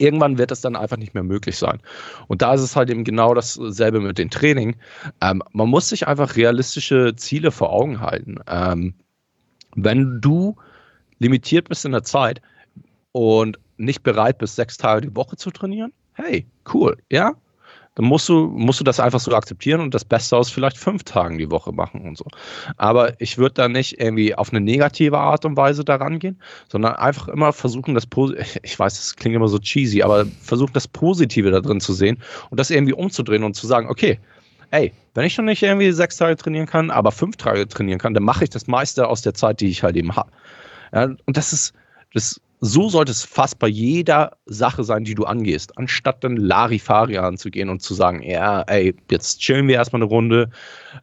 irgendwann wird es dann einfach nicht mehr möglich sein. Und da ist es halt eben genau dasselbe mit dem Training. Ähm, man muss sich einfach realistische Ziele vor Augen halten. Ähm, wenn du limitiert bist in der Zeit und nicht bereit bist, sechs Tage die Woche zu trainieren, hey, cool, ja, dann musst du, musst du das einfach so akzeptieren und das Beste aus vielleicht fünf Tagen die Woche machen und so. Aber ich würde da nicht irgendwie auf eine negative Art und Weise daran gehen, sondern einfach immer versuchen, das Positive, ich weiß, das klingt immer so cheesy, aber versuchen, das Positive da drin zu sehen und das irgendwie umzudrehen und zu sagen, okay, ey, wenn ich schon nicht irgendwie sechs Tage trainieren kann, aber fünf Tage trainieren kann, dann mache ich das meiste aus der Zeit, die ich halt eben habe. Ja, und das ist, das so sollte es fast bei jeder Sache sein, die du angehst, anstatt dann Larifari anzugehen und zu sagen, ja, ey, jetzt chillen wir erstmal eine Runde.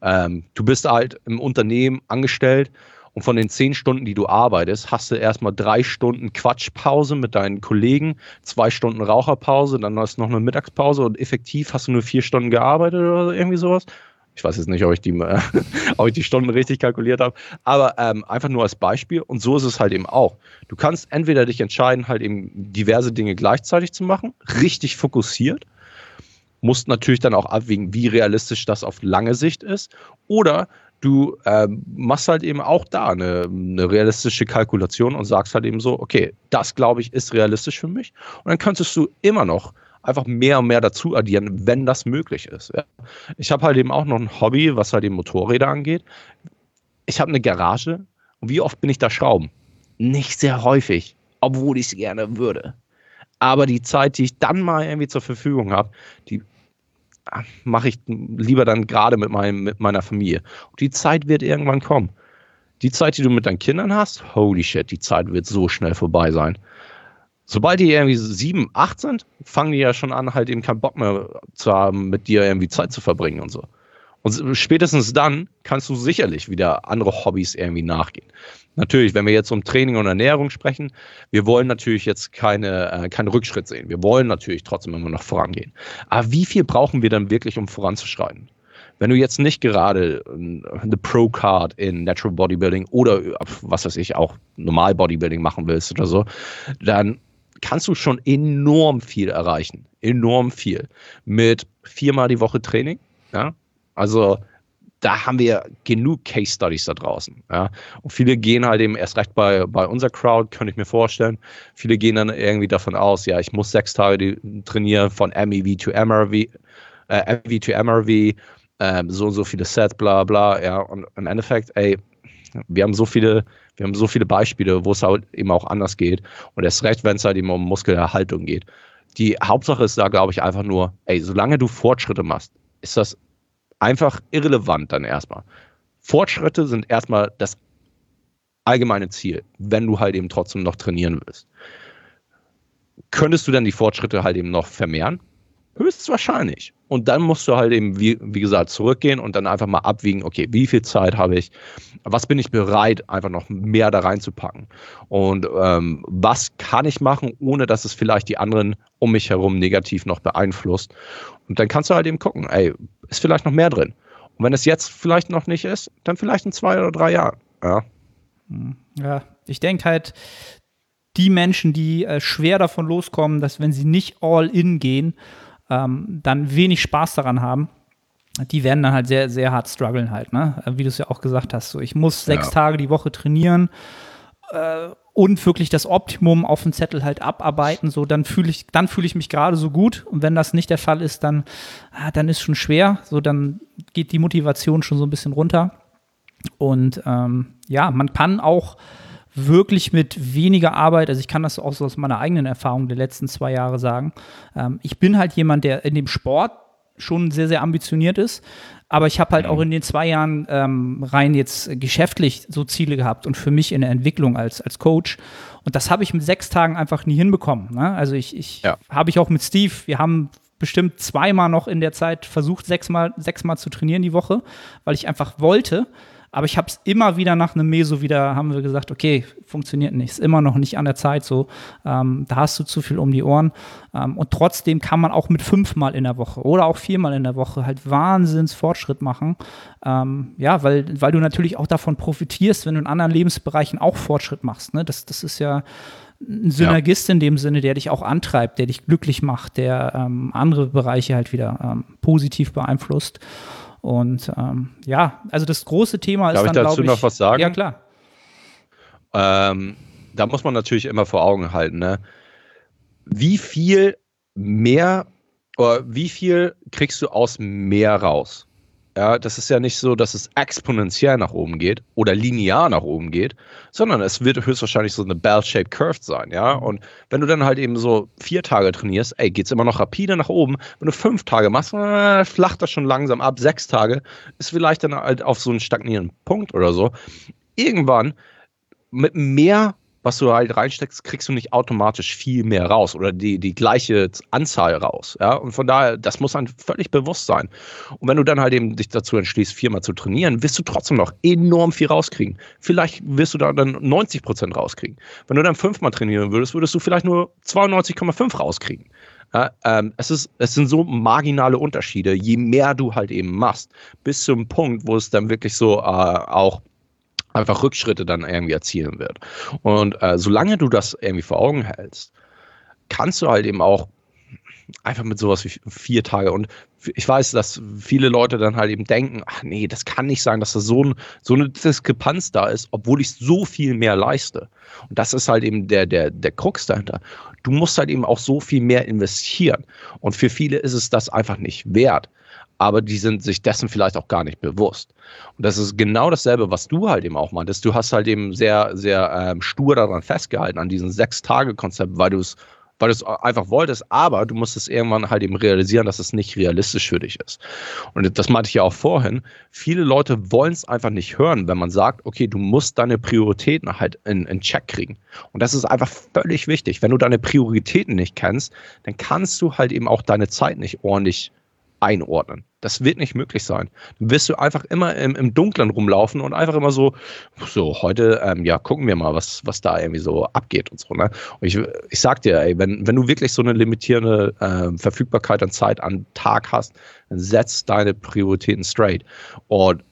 Ähm, du bist halt im Unternehmen angestellt und von den zehn Stunden, die du arbeitest, hast du erstmal drei Stunden Quatschpause mit deinen Kollegen, zwei Stunden Raucherpause, dann hast du noch eine Mittagspause und effektiv hast du nur vier Stunden gearbeitet oder irgendwie sowas. Ich weiß jetzt nicht, ob ich die, äh, ob ich die Stunden richtig kalkuliert habe, aber ähm, einfach nur als Beispiel. Und so ist es halt eben auch. Du kannst entweder dich entscheiden, halt eben diverse Dinge gleichzeitig zu machen, richtig fokussiert, musst natürlich dann auch abwägen, wie realistisch das auf lange Sicht ist, oder du äh, machst halt eben auch da eine, eine, realistische Kalkulation und sagst halt eben so, okay, das glaube ich ist realistisch für mich. Und dann könntest du immer noch einfach mehr und mehr dazu addieren, wenn das möglich ist. Ja. Ich habe halt eben auch noch ein Hobby, was halt eben Motorräder angeht. Ich habe eine Garage und wie oft bin ich da schrauben? nicht sehr häufig, obwohl ich es gerne würde. Aber die Zeit, die ich dann mal irgendwie zur Verfügung habe, die ah, mache ich lieber dann gerade mit, meinem, mit meiner Familie. Und die Zeit wird irgendwann kommen. Die Zeit, die du mit deinen Kindern hast, holy shit, die Zeit wird so schnell vorbei sein. Sobald die irgendwie sieben, acht sind, fangen die ja schon an, halt eben keinen Bock mehr zu haben, mit dir irgendwie Zeit zu verbringen und so. Und spätestens dann kannst du sicherlich wieder andere Hobbys irgendwie nachgehen. Natürlich, wenn wir jetzt um Training und Ernährung sprechen, wir wollen natürlich jetzt keine, äh, keinen Rückschritt sehen. Wir wollen natürlich trotzdem immer noch vorangehen. Aber wie viel brauchen wir dann wirklich, um voranzuschreiten? Wenn du jetzt nicht gerade eine Pro-Card in Natural Bodybuilding oder was weiß ich, auch Normal Bodybuilding machen willst oder so, dann kannst du schon enorm viel erreichen. Enorm viel. Mit viermal die Woche Training. Ja? Also da haben wir genug Case Studies da draußen. Ja? Und viele gehen halt eben erst recht bei, bei unserer Crowd, könnte ich mir vorstellen. Viele gehen dann irgendwie davon aus, ja, ich muss sechs Tage trainieren von MEV to MRV, äh, MEV to MRV, äh, so und so viele Sets, bla bla. Ja, und im Endeffekt, ey, wir haben so viele, wir haben so viele Beispiele, wo es halt eben auch anders geht. Und erst recht, wenn es halt eben um Muskelerhaltung geht. Die Hauptsache ist da, glaube ich, einfach nur, ey, solange du Fortschritte machst, ist das einfach irrelevant dann erstmal. Fortschritte sind erstmal das allgemeine Ziel, wenn du halt eben trotzdem noch trainieren willst. Könntest du dann die Fortschritte halt eben noch vermehren? Höchstwahrscheinlich. Und dann musst du halt eben, wie, wie gesagt, zurückgehen und dann einfach mal abwiegen, okay, wie viel Zeit habe ich, was bin ich bereit, einfach noch mehr da reinzupacken. Und ähm, was kann ich machen, ohne dass es vielleicht die anderen um mich herum negativ noch beeinflusst. Und dann kannst du halt eben gucken, ey, ist vielleicht noch mehr drin. Und wenn es jetzt vielleicht noch nicht ist, dann vielleicht in zwei oder drei Jahren. Ja, ja ich denke halt, die Menschen, die äh, schwer davon loskommen, dass wenn sie nicht all in gehen, ähm, dann wenig Spaß daran haben, die werden dann halt sehr, sehr hart strugglen halt, ne? Wie du es ja auch gesagt hast. So, ich muss sechs ja. Tage die Woche trainieren äh, und wirklich das Optimum auf dem Zettel halt abarbeiten. So, dann fühle ich, dann fühle ich mich gerade so gut. Und wenn das nicht der Fall ist, dann, ah, dann ist schon schwer. So, dann geht die Motivation schon so ein bisschen runter. Und ähm, ja, man kann auch wirklich mit weniger Arbeit, also ich kann das auch so aus meiner eigenen Erfahrung der letzten zwei Jahre sagen. Ähm, ich bin halt jemand, der in dem Sport schon sehr, sehr ambitioniert ist. Aber ich habe halt auch in den zwei Jahren ähm, rein jetzt geschäftlich so Ziele gehabt und für mich in der Entwicklung als, als Coach. Und das habe ich mit sechs Tagen einfach nie hinbekommen. Ne? Also ich, ich ja. habe ich auch mit Steve, wir haben bestimmt zweimal noch in der Zeit versucht, sechsmal, sechsmal zu trainieren die Woche, weil ich einfach wollte. Aber ich habe es immer wieder nach einem Meso wieder, haben wir gesagt, okay, funktioniert nicht, ist immer noch nicht an der Zeit so. Ähm, da hast du zu viel um die Ohren. Ähm, und trotzdem kann man auch mit fünfmal in der Woche oder auch viermal in der Woche halt Wahnsinns Fortschritt machen. Ähm, ja, weil, weil du natürlich auch davon profitierst, wenn du in anderen Lebensbereichen auch Fortschritt machst. Ne? Das, das ist ja ein Synergist ja. in dem Sinne, der dich auch antreibt, der dich glücklich macht, der ähm, andere Bereiche halt wieder ähm, positiv beeinflusst. Und ähm, ja, also das große Thema Darf ist dann, glaube ich. Darf ich dazu noch was sagen? Ja, klar. Ähm, da muss man natürlich immer vor Augen halten, ne? Wie viel mehr oder wie viel kriegst du aus mehr raus? Ja, das ist ja nicht so, dass es exponentiell nach oben geht oder linear nach oben geht, sondern es wird höchstwahrscheinlich so eine Bell-shaped Curve sein, ja. Und wenn du dann halt eben so vier Tage trainierst, ey, geht es immer noch rapide nach oben. Wenn du fünf Tage machst, äh, flacht das schon langsam ab. Sechs Tage ist vielleicht dann halt auf so einen stagnierenden Punkt oder so. Irgendwann mit mehr was du halt reinsteckst, kriegst du nicht automatisch viel mehr raus oder die, die gleiche Anzahl raus. Ja? Und von daher, das muss einem völlig bewusst sein. Und wenn du dann halt eben dich dazu entschließt, viermal zu trainieren, wirst du trotzdem noch enorm viel rauskriegen. Vielleicht wirst du da dann 90 Prozent rauskriegen. Wenn du dann fünfmal trainieren würdest, würdest du vielleicht nur 92,5 rauskriegen. Ja, ähm, es, ist, es sind so marginale Unterschiede, je mehr du halt eben machst, bis zum Punkt, wo es dann wirklich so äh, auch einfach Rückschritte dann irgendwie erzielen wird. Und äh, solange du das irgendwie vor Augen hältst, kannst du halt eben auch einfach mit sowas wie vier Tage. Und ich weiß, dass viele Leute dann halt eben denken, ach nee, das kann nicht sein, dass da so, ein, so eine Diskrepanz da ist, obwohl ich so viel mehr leiste. Und das ist halt eben der, der, der Krux dahinter. Du musst halt eben auch so viel mehr investieren. Und für viele ist es das einfach nicht wert aber die sind sich dessen vielleicht auch gar nicht bewusst. Und das ist genau dasselbe, was du halt eben auch meintest. Du hast halt eben sehr, sehr ähm, stur daran festgehalten, an diesem Sechs-Tage-Konzept, weil du es weil du es einfach wolltest, aber du musstest irgendwann halt eben realisieren, dass es nicht realistisch für dich ist. Und das meinte ich ja auch vorhin. Viele Leute wollen es einfach nicht hören, wenn man sagt, okay, du musst deine Prioritäten halt in, in Check kriegen. Und das ist einfach völlig wichtig. Wenn du deine Prioritäten nicht kennst, dann kannst du halt eben auch deine Zeit nicht ordentlich einordnen. Das wird nicht möglich sein. Dann wirst du einfach immer im, im Dunklen rumlaufen und einfach immer so, so, heute, ähm, ja, gucken wir mal, was, was da irgendwie so abgeht und so. Ne? Und ich, ich sag dir, ey, wenn, wenn du wirklich so eine limitierende äh, Verfügbarkeit an Zeit an Tag hast, dann setz deine Prioritäten straight. Und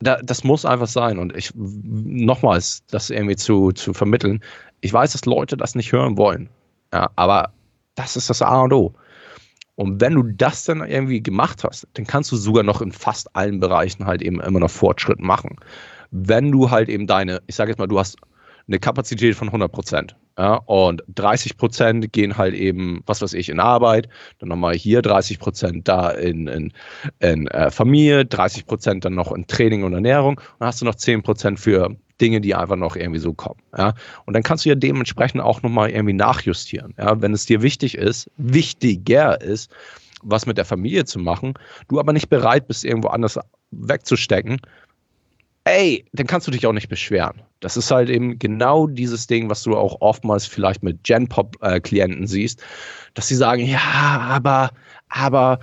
da, das muss einfach sein. Und ich, nochmals, das irgendwie zu, zu vermitteln, ich weiß, dass Leute das nicht hören wollen. Ja, aber das ist das A und O. Und wenn du das dann irgendwie gemacht hast, dann kannst du sogar noch in fast allen Bereichen halt eben immer noch Fortschritt machen. Wenn du halt eben deine, ich sage jetzt mal, du hast eine Kapazität von 100 Prozent. Ja, und 30 Prozent gehen halt eben, was weiß ich, in Arbeit, dann nochmal hier 30 Prozent da in, in, in äh, Familie, 30 Prozent dann noch in Training und Ernährung und dann hast du noch 10 Prozent für Dinge, die einfach noch irgendwie so kommen. Ja? Und dann kannst du ja dementsprechend auch nochmal irgendwie nachjustieren. Ja? Wenn es dir wichtig ist, wichtiger ist, was mit der Familie zu machen, du aber nicht bereit bist, irgendwo anders wegzustecken, ey, dann kannst du dich auch nicht beschweren. Das ist halt eben genau dieses Ding, was du auch oftmals vielleicht mit Gen-Pop-Klienten siehst, dass sie sagen, ja, aber, aber,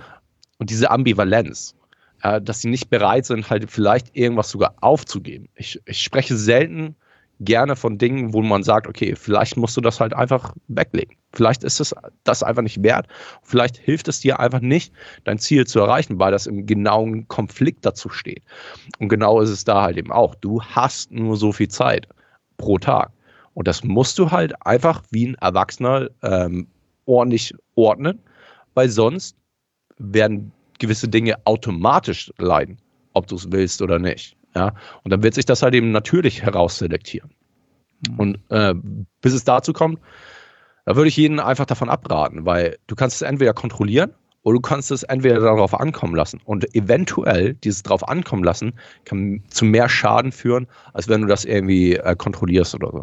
und diese Ambivalenz äh, dass sie nicht bereit sind, halt vielleicht irgendwas sogar aufzugeben. Ich, ich spreche selten gerne von Dingen, wo man sagt, okay, vielleicht musst du das halt einfach weglegen. Vielleicht ist es das einfach nicht wert. Vielleicht hilft es dir einfach nicht, dein Ziel zu erreichen, weil das im genauen Konflikt dazu steht. Und genau ist es da halt eben auch. Du hast nur so viel Zeit pro Tag. Und das musst du halt einfach wie ein Erwachsener ähm, ordentlich ordnen, weil sonst werden gewisse Dinge automatisch leiden, ob du es willst oder nicht. Ja? Und dann wird sich das halt eben natürlich herausselektieren. Mhm. Und äh, bis es dazu kommt, da würde ich jeden einfach davon abraten, weil du kannst es entweder kontrollieren oder du kannst es entweder darauf ankommen lassen. Und eventuell dieses darauf ankommen lassen kann zu mehr Schaden führen, als wenn du das irgendwie äh, kontrollierst oder so.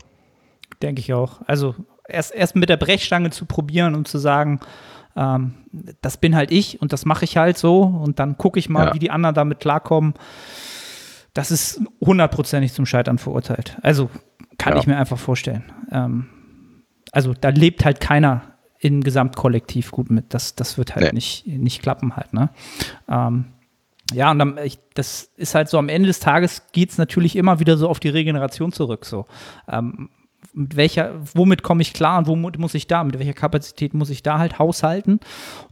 Denke ich auch. Also erst, erst mit der Brechstange zu probieren und zu sagen, ähm, das bin halt ich und das mache ich halt so und dann gucke ich mal, ja. wie die anderen damit klarkommen. Das ist hundertprozentig zum Scheitern verurteilt. Also kann ja. ich mir einfach vorstellen. Ähm, also da lebt halt keiner im Gesamtkollektiv gut mit. Das, das wird halt nee. nicht, nicht klappen halt. Ne? Ähm, ja, und dann, ich, das ist halt so, am Ende des Tages geht es natürlich immer wieder so auf die Regeneration zurück. So. Ähm, mit welcher, womit komme ich klar und womit muss ich da, mit welcher Kapazität muss ich da halt haushalten.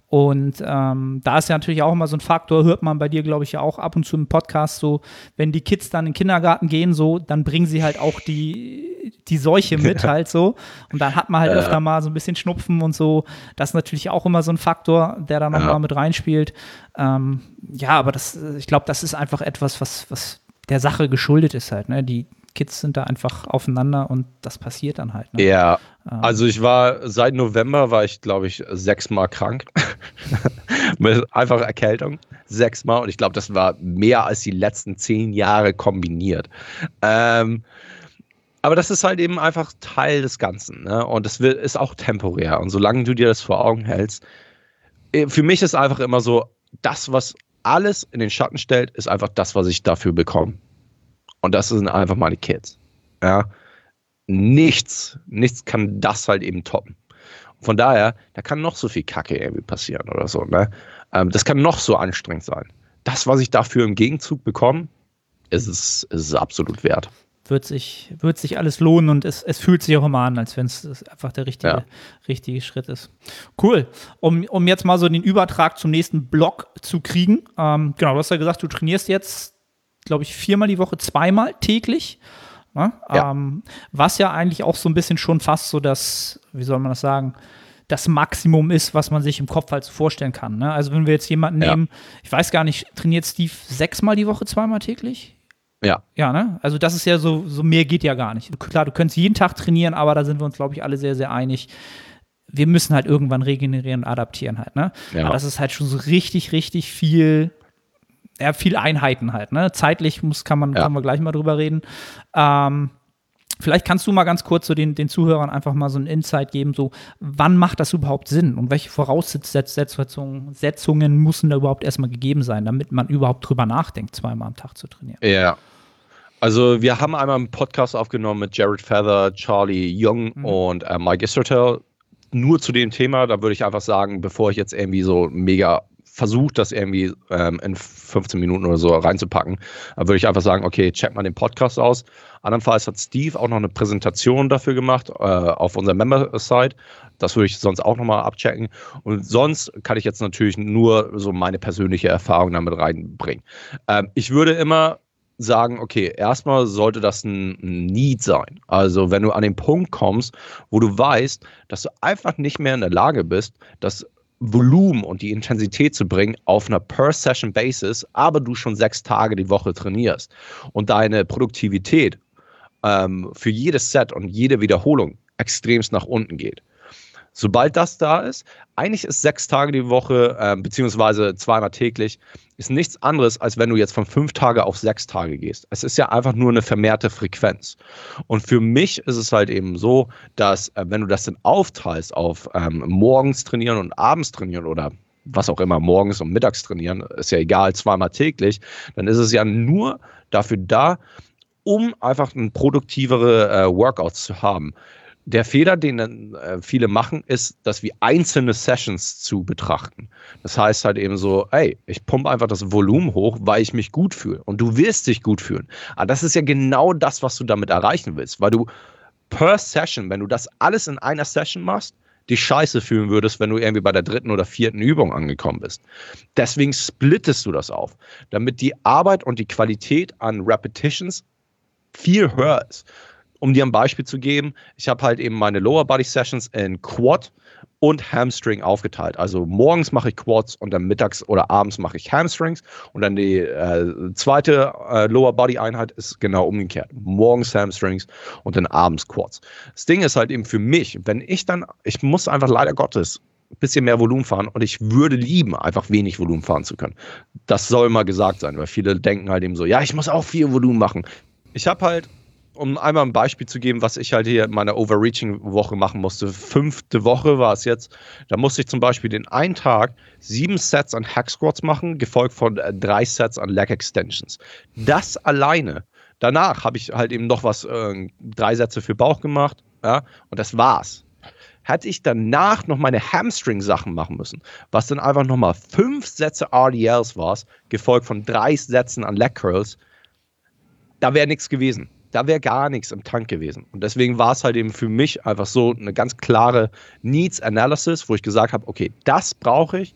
Und ähm, da ist ja natürlich auch immer so ein Faktor, hört man bei dir, glaube ich, ja auch ab und zu im Podcast so, wenn die Kids dann in den Kindergarten gehen, so, dann bringen sie halt auch die, die Seuche mit halt so. Und dann hat man halt ja. öfter mal so ein bisschen Schnupfen und so. Das ist natürlich auch immer so ein Faktor, der da nochmal ja. mit reinspielt. Ähm, ja, aber das, ich glaube, das ist einfach etwas, was, was der Sache geschuldet ist halt. Ne? Die, Kids sind da einfach aufeinander und das passiert dann halt. Ne? Ja, ähm. also ich war seit November war ich, glaube ich, sechsmal krank. Mit einfach Erkältung. Sechsmal und ich glaube, das war mehr als die letzten zehn Jahre kombiniert. Ähm, aber das ist halt eben einfach Teil des Ganzen. Ne? Und das wird, ist auch temporär. Und solange du dir das vor Augen hältst, äh, für mich ist einfach immer so, das, was alles in den Schatten stellt, ist einfach das, was ich dafür bekomme. Und das sind einfach meine Kids. Ja. Nichts, nichts kann das halt eben toppen. Von daher, da kann noch so viel Kacke irgendwie passieren oder so. Ne? Ähm, das kann noch so anstrengend sein. Das, was ich dafür im Gegenzug bekomme, ist es, ist es absolut wert. Wird sich, wird sich alles lohnen und es, es fühlt sich auch immer an, als wenn es einfach der richtige, ja. richtige Schritt ist. Cool. Um, um jetzt mal so den Übertrag zum nächsten Block zu kriegen. Ähm, genau, du hast ja gesagt, du trainierst jetzt glaube ich, viermal die Woche, zweimal täglich. Ne? Ja. Ähm, was ja eigentlich auch so ein bisschen schon fast so das, wie soll man das sagen, das Maximum ist, was man sich im Kopf halt so vorstellen kann. Ne? Also wenn wir jetzt jemanden Ja. nehmen, ich weiß gar nicht, trainiert Steve sechsmal die Woche, zweimal täglich? Ja. Ja, ne? Also das ist ja so, so mehr geht ja gar nicht. Klar, du könntest jeden Tag trainieren, aber da sind wir uns, glaube ich, alle sehr, sehr einig. Wir müssen halt irgendwann regenerieren und adaptieren halt, ne? Ja. Aber das ist halt schon so richtig, richtig viel, ja, viel Einheiten halt, ne? Zeitlich muss, kann man, Ja. können wir gleich mal drüber reden. Ähm, Vielleicht kannst du mal ganz kurz so den, den Zuhörern einfach mal so einen Insight geben, so wann macht das überhaupt Sinn und welche Voraussetzungen Setzungen müssen da überhaupt erstmal gegeben sein, damit man überhaupt drüber nachdenkt, zweimal am Tag zu trainieren. Ja. Also wir haben einmal einen Podcast aufgenommen mit Jared Feather, Charlie Young Mhm. und äh, Mike Istertel. Nur zu dem Thema, da würde ich einfach sagen, bevor ich jetzt irgendwie so mega versuche, das irgendwie ähm, in 15 Minuten oder so reinzupacken, dann würde ich einfach sagen, okay, check mal den Podcast aus. Andernfalls hat Steve auch noch eine Präsentation dafür gemacht äh, auf unserer Member-Site. Das würde ich sonst auch nochmal abchecken. Und sonst kann ich jetzt natürlich nur so meine persönliche Erfahrung damit reinbringen. Ähm, ich würde immer sagen, okay, erstmal sollte das ein Need sein. Also wenn du an den Punkt kommst, wo du weißt, dass du einfach nicht mehr in der Lage bist, das Volumen und die Intensität zu bringen auf einer Per-Session-Basis, aber du schon sechs Tage die Woche trainierst und deine Produktivität ähm, für jedes Set und jede Wiederholung extremst nach unten geht. Sobald das da ist, eigentlich ist sechs Tage die Woche, ähm, beziehungsweise zweimal täglich, ist nichts anderes, als wenn du jetzt von fünf Tage auf sechs Tage gehst. Es ist ja einfach nur eine vermehrte Frequenz. Und für mich ist es halt eben so, dass äh, wenn du das dann aufteilst auf ähm, morgens trainieren und abends trainieren oder was auch immer, morgens und mittags trainieren, ist ja egal, zweimal täglich, dann ist es ja nur dafür da, um einfach ein produktivere äh, Workouts zu haben. Der Fehler, den äh, viele machen, ist, dass wir einzelne Sessions zu betrachten. Das heißt halt eben so, ey, ich pumpe einfach das Volumen hoch, weil ich mich gut fühle. Und du wirst dich gut fühlen. Aber das ist ja genau das, was du damit erreichen willst, weil du per Session, wenn du das alles in einer Session machst, dich scheiße fühlen würdest, wenn du irgendwie bei der dritten oder vierten Übung angekommen bist. Deswegen splittest du das auf, damit die Arbeit und die Qualität an Repetitions viel höher ist. Um dir ein Beispiel zu geben, ich habe halt eben meine Lower Body Sessions in Quad und Hamstring aufgeteilt. Also morgens mache ich Quads und dann mittags oder abends mache ich Hamstrings und dann die äh, zweite äh, Lower Body Einheit ist genau umgekehrt. Morgens Hamstrings und dann abends Quads. Das Ding ist halt eben für mich, wenn ich dann, ich muss einfach leider Gottes ein bisschen mehr Volumen fahren und ich würde lieben, einfach wenig Volumen fahren zu können. Das soll mal gesagt sein, weil viele denken halt eben so, ja, ich muss auch viel Volumen machen. Ich habe halt um einmal ein Beispiel zu geben, was ich halt hier in meiner Overreaching-Woche machen musste. Fünfte Woche war es jetzt. Da musste ich zum Beispiel den einen Tag sieben Sets an Hack Squats machen, gefolgt von äh, drei Sets an Leg Extensions. Das alleine. Danach habe ich halt eben noch was, äh, drei Sätze für Bauch gemacht. Ja, und das war's. Hätte ich danach noch meine Hamstring-Sachen machen müssen, was dann einfach nochmal fünf Sätze RDLs war, gefolgt von drei Sätzen an Leg Curls, da wäre nichts gewesen da wäre gar nichts im Tank gewesen. Und deswegen war es halt eben für mich einfach so eine ganz klare Needs Analysis, wo ich gesagt habe, okay, das brauche ich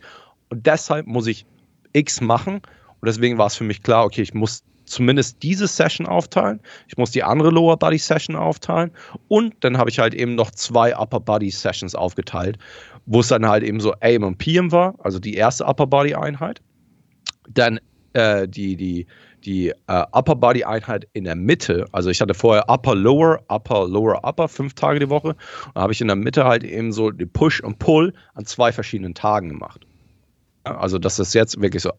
und deshalb muss ich X machen. Und deswegen war es für mich klar, okay, ich muss zumindest diese Session aufteilen, ich muss die andere Lower Body Session aufteilen und dann habe ich halt eben noch zwei Upper Body Sessions aufgeteilt, wo es dann halt eben so AM und PM war, also die erste Upper Body Einheit, dann äh, die, die, die äh, Upper Body Einheit in der Mitte. Also ich hatte vorher Upper Lower, Upper Lower Upper fünf Tage die Woche. Da habe ich in der Mitte halt eben so die Push und Pull an zwei verschiedenen Tagen gemacht. Also das ist jetzt wirklich so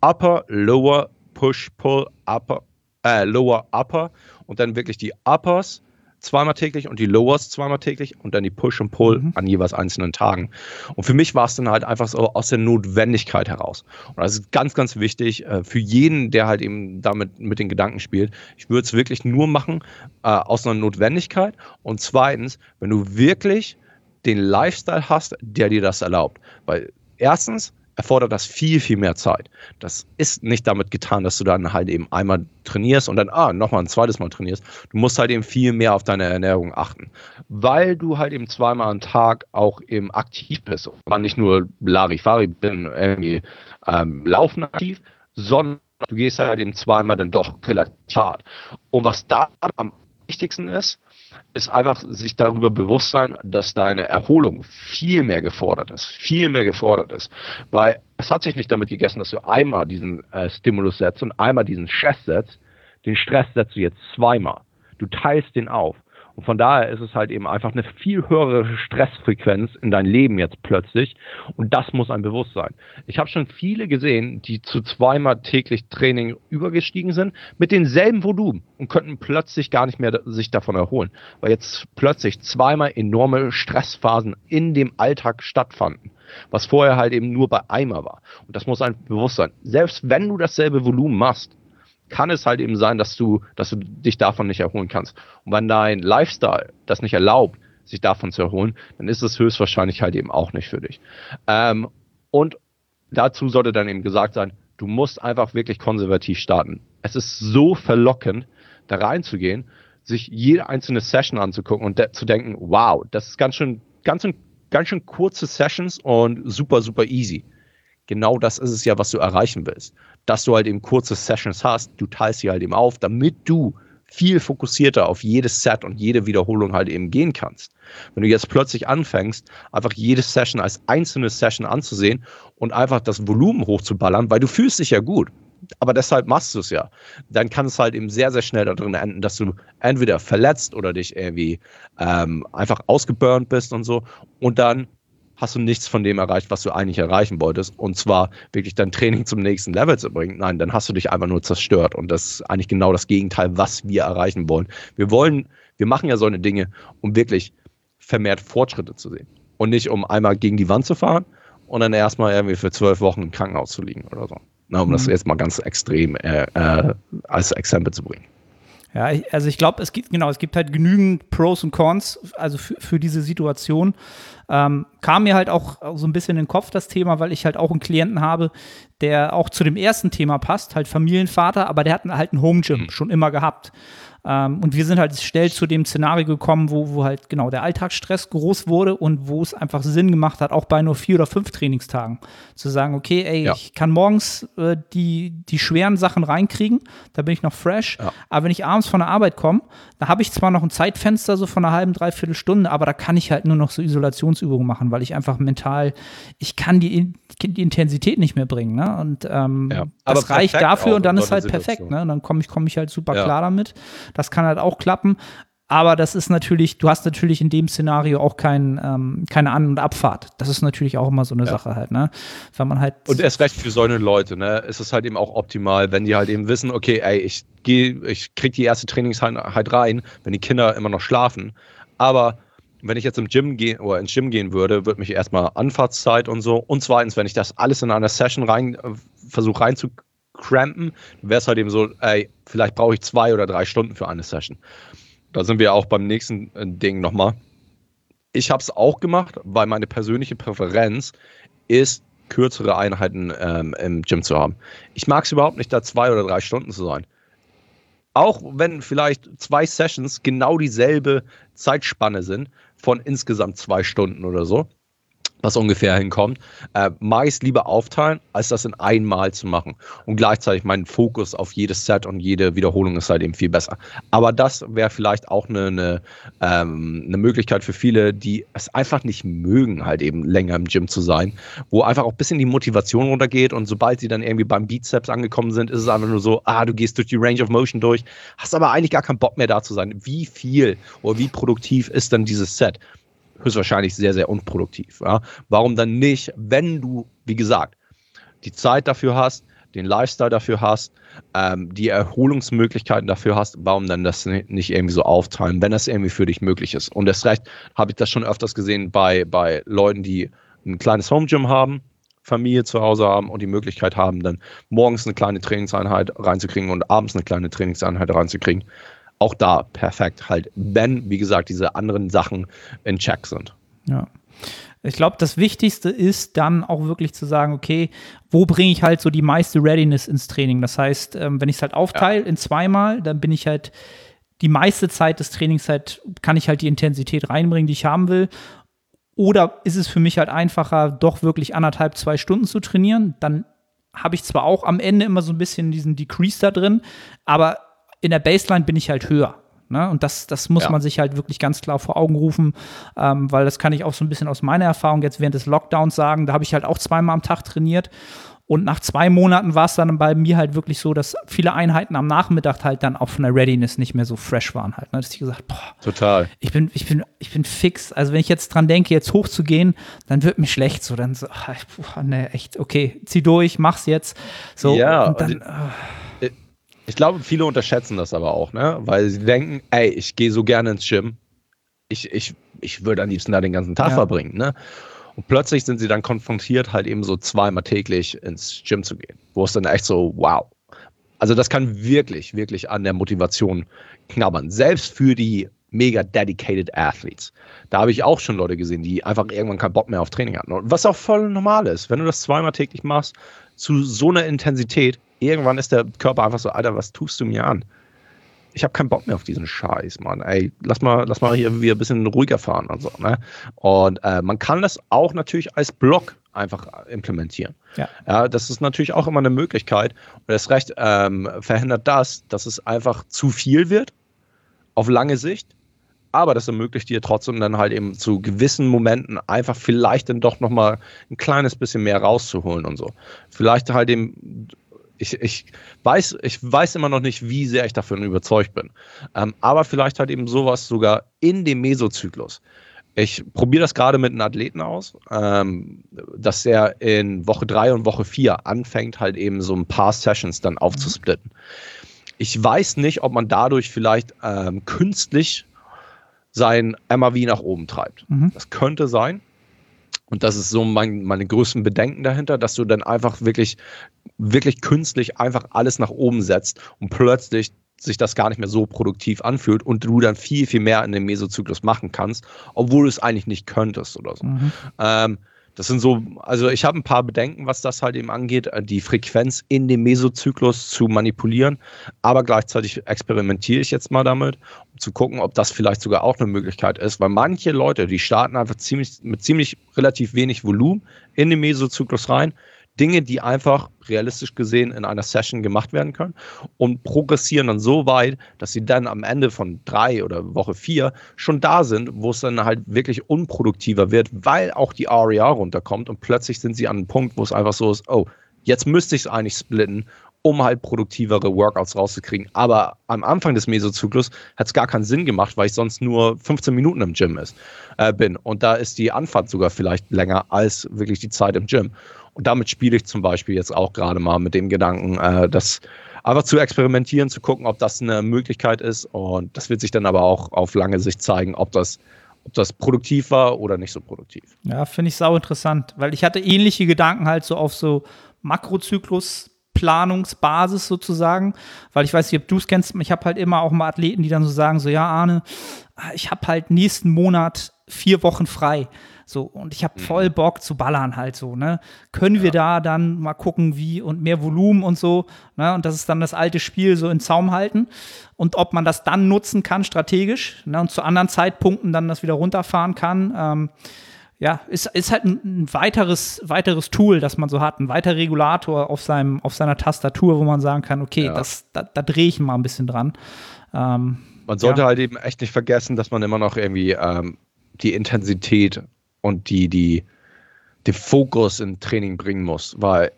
Upper Lower Push Pull Upper äh, Lower Upper und dann wirklich die Uppers zweimal täglich und die Lowers zweimal täglich und dann die Push und Pull Mhm. an jeweils einzelnen Tagen. Und für mich war es dann halt einfach so aus der Notwendigkeit heraus. Und das ist ganz, ganz wichtig äh, für jeden, der halt eben damit mit den Gedanken spielt. Ich würde es wirklich nur machen äh, aus einer Notwendigkeit. Und zweitens, wenn du wirklich den Lifestyle hast, der dir das erlaubt. Weil erstens erfordert das viel, viel mehr Zeit. Das ist nicht damit getan, dass du dann halt eben einmal trainierst und dann, ah, nochmal ein zweites Mal trainierst. Du musst halt eben viel mehr auf deine Ernährung achten. Weil du halt eben zweimal am Tag auch eben aktiv bist. Und nicht nur Larifari bin, irgendwie ähm, laufen aktiv, sondern du gehst halt eben zweimal dann doch relativ hart. Und was da am wichtigsten ist, ist einfach sich darüber bewusst sein, dass deine Erholung viel mehr gefordert ist, viel mehr gefordert ist, weil es hat sich nicht damit gegessen, dass du einmal diesen äh, Stimulus setzt und einmal diesen Stress setzt, den Stress setzt du jetzt zweimal. Du teilst den auf. Und von daher ist es halt eben einfach eine viel höhere Stressfrequenz in dein Leben jetzt plötzlich. Und das muss ein Bewusstsein. Ich habe schon viele gesehen, die zu zweimal täglich Training übergestiegen sind, mit denselben Volumen und könnten plötzlich gar nicht mehr sich davon erholen. Weil jetzt plötzlich zweimal enorme Stressphasen in dem Alltag stattfanden. Was vorher halt eben nur bei einmal war. Und das muss ein Bewusstsein. Selbst wenn du dasselbe Volumen machst, kann es halt eben sein, dass du, dass du dich davon nicht erholen kannst. Und wenn dein Lifestyle das nicht erlaubt, sich davon zu erholen, dann ist es höchstwahrscheinlich halt eben auch nicht für dich. Ähm, und dazu sollte dann eben gesagt sein, du musst einfach wirklich konservativ starten. Es ist so verlockend, da reinzugehen, sich jede einzelne Session anzugucken und de zu denken, wow, das ist ganz schön, ganz schön, ganz schön kurze Sessions und super, super easy. Genau das ist es ja, was du erreichen willst dass du halt eben kurze Sessions hast. Du teilst sie halt eben auf, damit du viel fokussierter auf jedes Set und jede Wiederholung halt eben gehen kannst. Wenn du jetzt plötzlich anfängst, einfach jede Session als einzelne Session anzusehen und einfach das Volumen hochzuballern, weil du fühlst dich ja gut, aber deshalb machst du es ja, dann kann es halt eben sehr, sehr schnell darin enden, dass du entweder verletzt oder dich irgendwie ähm, einfach ausgeburnt bist und so und dann hast du nichts von dem erreicht, was du eigentlich erreichen wolltest. Und zwar wirklich dein Training zum nächsten Level zu bringen. Nein, dann hast du dich einfach nur zerstört. Und das ist eigentlich genau das Gegenteil, was wir erreichen wollen. Wir wollen, wir machen ja so eine Dinge, um wirklich vermehrt Fortschritte zu sehen. Und nicht um einmal gegen die Wand zu fahren und dann erstmal irgendwie für zwölf Wochen im Krankenhaus zu liegen oder so. Na, um mhm. das jetzt mal ganz extrem äh, äh, als Exempel zu bringen. Ja, also ich glaube, es gibt, genau, es gibt halt genügend Pros und Cons, also für, für diese Situation. Ähm, kam mir halt auch so ein bisschen in den Kopf das Thema, weil ich halt auch einen Klienten habe, der auch zu dem ersten Thema passt, halt Familienvater, aber der hat halt ein Home Gym mhm. schon immer gehabt. Ähm, und wir sind halt schnell zu dem Szenario gekommen, wo, wo halt genau der Alltagsstress groß wurde und wo es einfach Sinn gemacht hat, auch bei nur vier oder fünf Trainingstagen, zu sagen, okay, ey, ja. ich kann morgens äh, die, die schweren Sachen reinkriegen, da bin ich noch fresh, ja. aber wenn ich abends von der Arbeit komme, da habe ich zwar noch ein Zeitfenster so von einer halben, dreiviertel Stunde, aber da kann ich halt nur noch so Isolationsübungen machen, weil ich einfach mental, ich kann die, die Intensität nicht mehr bringen. Ne? Und ähm, ja. das reicht dafür und dann ist halt perfekt. Ne? Und dann komme ich, komm ich halt super klar damit. Das kann halt auch klappen. Aber das ist natürlich, du hast natürlich in dem Szenario auch kein, ähm, keine An- und Abfahrt. Das ist natürlich auch immer so eine ja. Sache halt, ne? Wenn man halt. Und erst recht für solche Leute, ne? Ist es halt eben auch optimal, wenn die halt eben wissen, okay, ey, ich gehe, ich krieg die erste Trainingseinheit rein, wenn die Kinder immer noch schlafen. Aber wenn ich jetzt im Gym gehen oder ins Gym gehen würde, würde mich erstmal Anfahrtszeit und so. Und zweitens, wenn ich das alles in einer Session rein äh, versuche reinzukrampen, wäre es halt eben so, ey, vielleicht brauche ich zwei oder drei Stunden für eine Session da sind wir auch beim nächsten äh, Ding nochmal. Ich habe es auch gemacht, weil meine persönliche Präferenz ist, kürzere Einheiten ähm, im Gym zu haben. Ich mag es überhaupt nicht, da zwei oder drei Stunden zu sein. Auch wenn vielleicht zwei Sessions genau dieselbe Zeitspanne sind, von insgesamt zwei Stunden oder so was ungefähr hinkommt, äh, mag ich es lieber aufteilen, als das in einmal zu machen. Und gleichzeitig mein Fokus auf jedes Set und jede Wiederholung ist halt eben viel besser. Aber das wäre vielleicht auch eine, eine, ähm, eine Möglichkeit für viele, die es einfach nicht mögen, halt eben länger im Gym zu sein, wo einfach auch ein bisschen die Motivation runtergeht und sobald sie dann irgendwie beim Bizeps angekommen sind, ist es einfach nur so, ah, du gehst durch die Range of Motion durch, hast aber eigentlich gar keinen Bock mehr da zu sein. Wie viel oder wie produktiv ist dann dieses Set? Höchstwahrscheinlich sehr, sehr unproduktiv. Ja? Warum dann nicht, wenn du, wie gesagt, die Zeit dafür hast, den Lifestyle dafür hast, ähm, die Erholungsmöglichkeiten dafür hast, warum dann das nicht irgendwie so aufteilen, wenn das irgendwie für dich möglich ist. Und das recht habe ich das schon öfters gesehen bei, bei Leuten, die ein kleines Home Gym haben, Familie zu Hause haben und die Möglichkeit haben, dann morgens eine kleine Trainingseinheit reinzukriegen und abends eine kleine Trainingseinheit reinzukriegen auch da perfekt halt, wenn, wie gesagt, diese anderen Sachen in Check sind. Ja. Ich glaube, das Wichtigste ist dann auch wirklich zu sagen, okay, wo bringe ich halt so die meiste Readiness ins Training? Das heißt, ähm, wenn ich es halt aufteile ja. in zweimal, dann bin ich halt die meiste Zeit des Trainings halt, kann ich halt die Intensität reinbringen, die ich haben will. Oder ist es für mich halt einfacher, doch wirklich anderthalb, zwei Stunden zu trainieren? Dann habe ich zwar auch am Ende immer so ein bisschen diesen Decrease da drin, aber in der Baseline bin ich halt höher. Ne? Und das, das muss Ja. man sich halt wirklich ganz klar vor Augen rufen, ähm, weil das kann ich auch so ein bisschen aus meiner Erfahrung jetzt während des Lockdowns sagen. Da habe ich halt auch zweimal am Tag trainiert. Und nach zwei Monaten war es dann bei mir halt wirklich so, dass viele Einheiten am Nachmittag halt dann auch von der Readiness nicht mehr so fresh waren halt. Ne? Dass ich gesagt, boah, Total. ich bin, ich bin, ich bin fix. Also wenn ich jetzt dran denke, jetzt hochzugehen, dann wird mir schlecht. So, dann so, ach, puh, ne, echt, okay, zieh durch, mach's jetzt. So, Ja, und dann, und Ich glaube, viele unterschätzen das aber auch, ne? Weil sie denken, ey, ich gehe so gerne ins Gym. Ich, ich, ich würde am liebsten da den ganzen Tag Ja. verbringen, ne? Und plötzlich sind sie dann konfrontiert, halt eben so zweimal täglich ins Gym zu gehen. Wo es dann echt so, wow. Also das kann wirklich, wirklich an der Motivation knabbern. Selbst für die mega dedicated Athletes. Da habe ich auch schon Leute gesehen, die einfach irgendwann keinen Bock mehr auf Training hatten. Und was auch voll normal ist, wenn du das zweimal täglich machst, zu so einer Intensität, irgendwann ist der Körper einfach so, Alter, was tust du mir an? Ich habe keinen Bock mehr auf diesen Scheiß, Mann. Ey, lass mal, lass mal hier wieder ein bisschen ruhiger fahren und so. Ne? Und äh, man kann das auch natürlich als Block einfach implementieren. Ja. ja, das ist natürlich auch immer eine Möglichkeit. Und das Recht ähm, verhindert das, dass es einfach zu viel wird auf lange Sicht. Aber das ermöglicht dir trotzdem dann halt eben zu gewissen Momenten einfach vielleicht dann doch nochmal ein kleines bisschen mehr rauszuholen und so. Vielleicht halt eben, ich, ich, weiß, ich weiß immer noch nicht, wie sehr ich davon überzeugt bin. Ähm, aber vielleicht halt eben sowas sogar in dem Mesozyklus. Ich probiere das gerade mit einem Athleten aus, ähm, dass er in Woche 3 und Woche 4 anfängt, halt eben so ein paar Sessions dann aufzusplitten. Ich weiß nicht, ob man dadurch vielleicht ähm, künstlich sein MAV nach oben treibt. Mhm. Das könnte sein. Und das ist so mein, meine größten Bedenken dahinter, dass du dann einfach wirklich, wirklich künstlich einfach alles nach oben setzt und plötzlich sich das gar nicht mehr so produktiv anfühlt und du dann viel, viel mehr in dem Mesozyklus machen kannst, obwohl du es eigentlich nicht könntest oder so. Mhm. Ähm, das sind so, also ich habe ein paar Bedenken, was das halt eben angeht, äh, die Frequenz in dem Mesozyklus zu manipulieren, aber gleichzeitig experimentiere ich jetzt mal damit, um zu gucken, ob das vielleicht sogar auch eine Möglichkeit ist, weil manche Leute, die starten einfach ziemlich, mit ziemlich relativ wenig Volumen in den Mesozyklus rein, Dinge, die einfach realistisch gesehen in einer Session gemacht werden können und progressieren dann so weit, dass sie dann am Ende von drei oder Woche vier schon da sind, wo es dann halt wirklich unproduktiver wird, weil auch die REA runterkommt und plötzlich sind sie an einem Punkt, wo es einfach so ist, oh, jetzt müsste ich es eigentlich splitten, um halt produktivere Workouts rauszukriegen. Aber am Anfang des Mesozyklus hat es gar keinen Sinn gemacht, weil ich sonst nur 15 Minuten im Gym ist, äh, bin. Und da ist die Anfahrt sogar vielleicht länger als wirklich die Zeit im Gym. Damit spiele ich zum Beispiel jetzt auch gerade mal mit dem Gedanken, äh, das einfach zu experimentieren, zu gucken, ob das eine Möglichkeit ist. Und das wird sich dann aber auch auf lange Sicht zeigen, ob das, ob das produktiv war oder nicht so produktiv. Ja, finde ich sau interessant, weil ich hatte ähnliche Gedanken halt so auf so Makrozyklus. Planungsbasis sozusagen, weil ich weiß nicht, ob du es kennst, ich habe halt immer auch mal Athleten, die dann so sagen, so ja, Arne, ich habe halt nächsten Monat vier Wochen frei. So, und ich habe voll Bock zu ballern halt so, ne? Können wir da dann mal gucken, wie und mehr Volumen und so, ne? Und das ist dann das alte Spiel so in Zaum halten. Und ob man das dann nutzen kann, strategisch, ne? Und zu anderen Zeitpunkten dann das wieder runterfahren kann. Ähm, ja, ist, ist halt ein, weiteres, weiteres Tool, das man so hat, ein weiterer Regulator auf, seinem, auf seiner Tastatur, wo man sagen kann, okay, Ja. das, da, da drehe ich mal ein bisschen dran. Ähm, Man sollte Ja. halt eben echt nicht vergessen, dass man immer noch irgendwie ähm, die Intensität und die, die, den Fokus im Training bringen muss, weil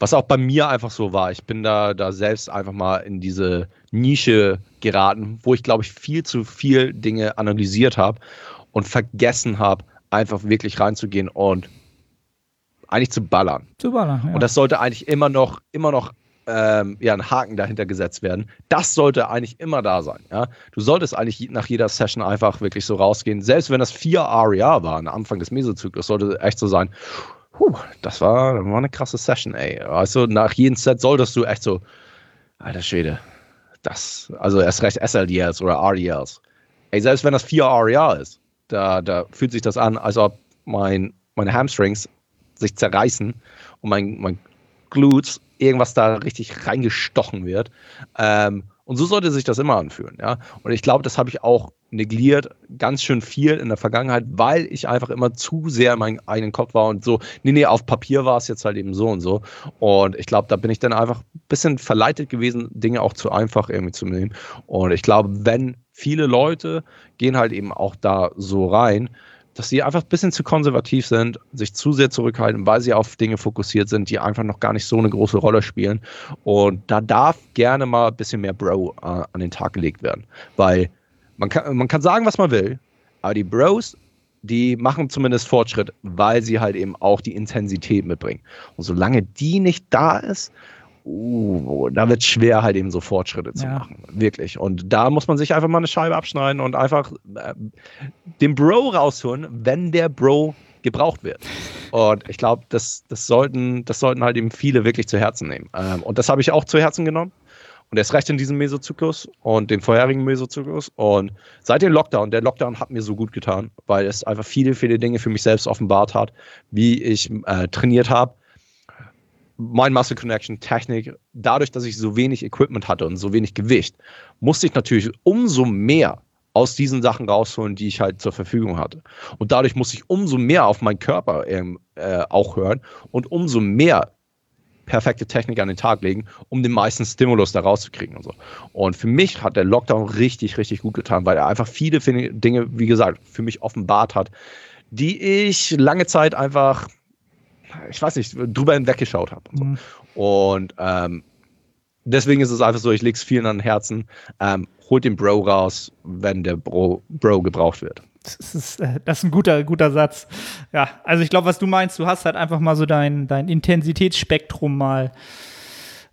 was auch bei mir einfach so war, ich bin da, da selbst einfach mal in diese Nische geraten, wo ich glaube ich viel zu viel Dinge analysiert habe und vergessen habe, einfach wirklich reinzugehen und eigentlich zu ballern. zu ballern, ja. Und das sollte eigentlich immer noch, immer noch ähm, ja, ein Haken dahinter gesetzt werden. Das sollte eigentlich immer da sein. Ja? Du solltest eigentlich nach jeder Session einfach wirklich so rausgehen. Selbst wenn das vier REA war, am Anfang des Mesozyklus, sollte echt so sein, Puh, das war, war eine krasse Session, ey. Also nach jedem Set solltest du echt so, alter Schwede, das, also erst recht SLDLs oder RDLs. Ey, selbst wenn das vier REA ist, da, da fühlt sich das an, als ob mein, meine Hamstrings sich zerreißen und mein, mein Glutes irgendwas da richtig reingestochen wird. Ähm, und so sollte sich das immer anfühlen, ja. Und ich glaube, das habe ich auch negliert, ganz schön viel in der Vergangenheit, weil ich einfach immer zu sehr in meinem eigenen Kopf war und so, nee, nee, auf Papier war es jetzt halt eben so und so. Und ich glaube, da bin ich dann einfach ein bisschen verleitet gewesen, Dinge auch zu einfach irgendwie zu nehmen. Und ich glaube, wenn viele Leute gehen halt eben auch da so rein, dass sie einfach ein bisschen zu konservativ sind, sich zu sehr zurückhalten, weil sie auf Dinge fokussiert sind, die einfach noch gar nicht so eine große Rolle spielen. Und da darf gerne mal ein bisschen mehr Bro äh, an den Tag gelegt werden. Weil man kann, man kann sagen, was man will, aber die Bros, die machen zumindest Fortschritt, weil sie halt eben auch die Intensität mitbringen. Und solange die nicht da ist, uh, da wird es schwer, halt eben so Fortschritte zu ja. machen. Wirklich. Und da muss man sich einfach mal eine Scheibe abschneiden und einfach äh, den Bro rausholen, wenn der Bro gebraucht wird. Und ich glaube, das, das, sollten, das sollten halt eben viele wirklich zu Herzen nehmen. Ähm, und das habe ich auch zu Herzen genommen. Und erst recht in diesem Mesozyklus und den vorherigen Mesozyklus. Und seit dem Lockdown, der Lockdown hat mir so gut getan, weil es einfach viele, viele Dinge für mich selbst offenbart hat, wie ich äh, trainiert habe, mein Muscle Connection, Technik, dadurch, dass ich so wenig Equipment hatte und so wenig Gewicht, musste ich natürlich umso mehr aus diesen Sachen rausholen, die ich halt zur Verfügung hatte. Und dadurch musste ich umso mehr auf meinen Körper ähm, äh, auch hören und umso mehr perfekte Technik an den Tag legen, um den meisten Stimulus da rauszukriegen und so. Und für mich hat der Lockdown richtig, richtig gut getan, weil er einfach viele Dinge, wie gesagt, für mich offenbart hat, die ich lange Zeit einfach ich weiß nicht, drüber hinweggeschaut habe. Und, so. mhm. und ähm, deswegen ist es einfach so, ich lege es vielen an den Herzen. Ähm, holt den Bro raus, wenn der Bro, Bro gebraucht wird. Das ist, äh, das ist ein guter, guter Satz. Ja, also ich glaube, was du meinst, du hast halt einfach mal so dein, dein Intensitätsspektrum mal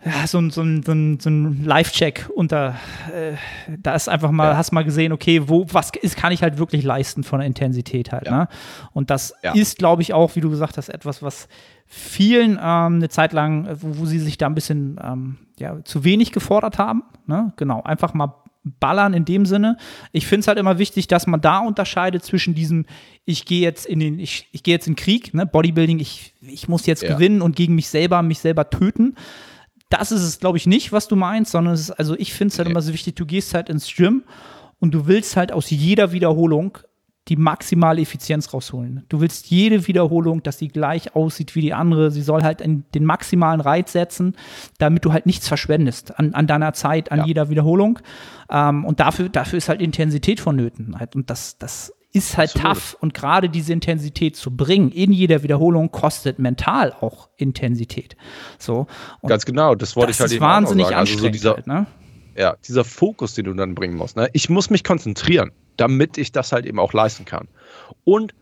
ja, so ein, so ein, so ein, so ein Live-Check unter, äh, da ist einfach mal, ja. hast mal gesehen, okay, wo, was ist, kann ich halt wirklich leisten von der Intensität halt, ja. ne? Und das ja. ist, glaube ich, auch, wie du gesagt hast, etwas, was vielen ähm, eine Zeit lang, wo, wo, sie sich da ein bisschen ähm, ja, zu wenig gefordert haben, ne? Genau, einfach mal ballern in dem Sinne. Ich finde es halt immer wichtig, dass man da unterscheidet zwischen diesem, ich gehe jetzt in den, ich, ich gehe jetzt in Krieg, ne? Bodybuilding, ich, ich muss jetzt gewinnen und gegen mich selber, mich selber töten das ist es, glaube ich, nicht, was du meinst, sondern es ist, also ich finde es halt okay. immer so wichtig, du gehst halt ins Gym und du willst halt aus jeder Wiederholung die maximale Effizienz rausholen. Du willst jede Wiederholung, dass sie gleich aussieht wie die andere. Sie soll halt den maximalen Reiz setzen, damit du halt nichts verschwendest an, an deiner Zeit, an ja. jeder Wiederholung. Ähm, und dafür, dafür ist halt Intensität vonnöten. Halt. Und das, das ist halt Absolut. tough. Und gerade diese Intensität zu bringen in jeder Wiederholung kostet mental auch Intensität. So. Und Ganz genau, das wollte ich halt eben wahnsinnig sagen. anstrengend. Also so dieser, halt, ne? Ja, dieser Fokus, den du dann bringen musst. Ne? Ich muss mich konzentrieren, damit ich das halt eben auch leisten kann. Und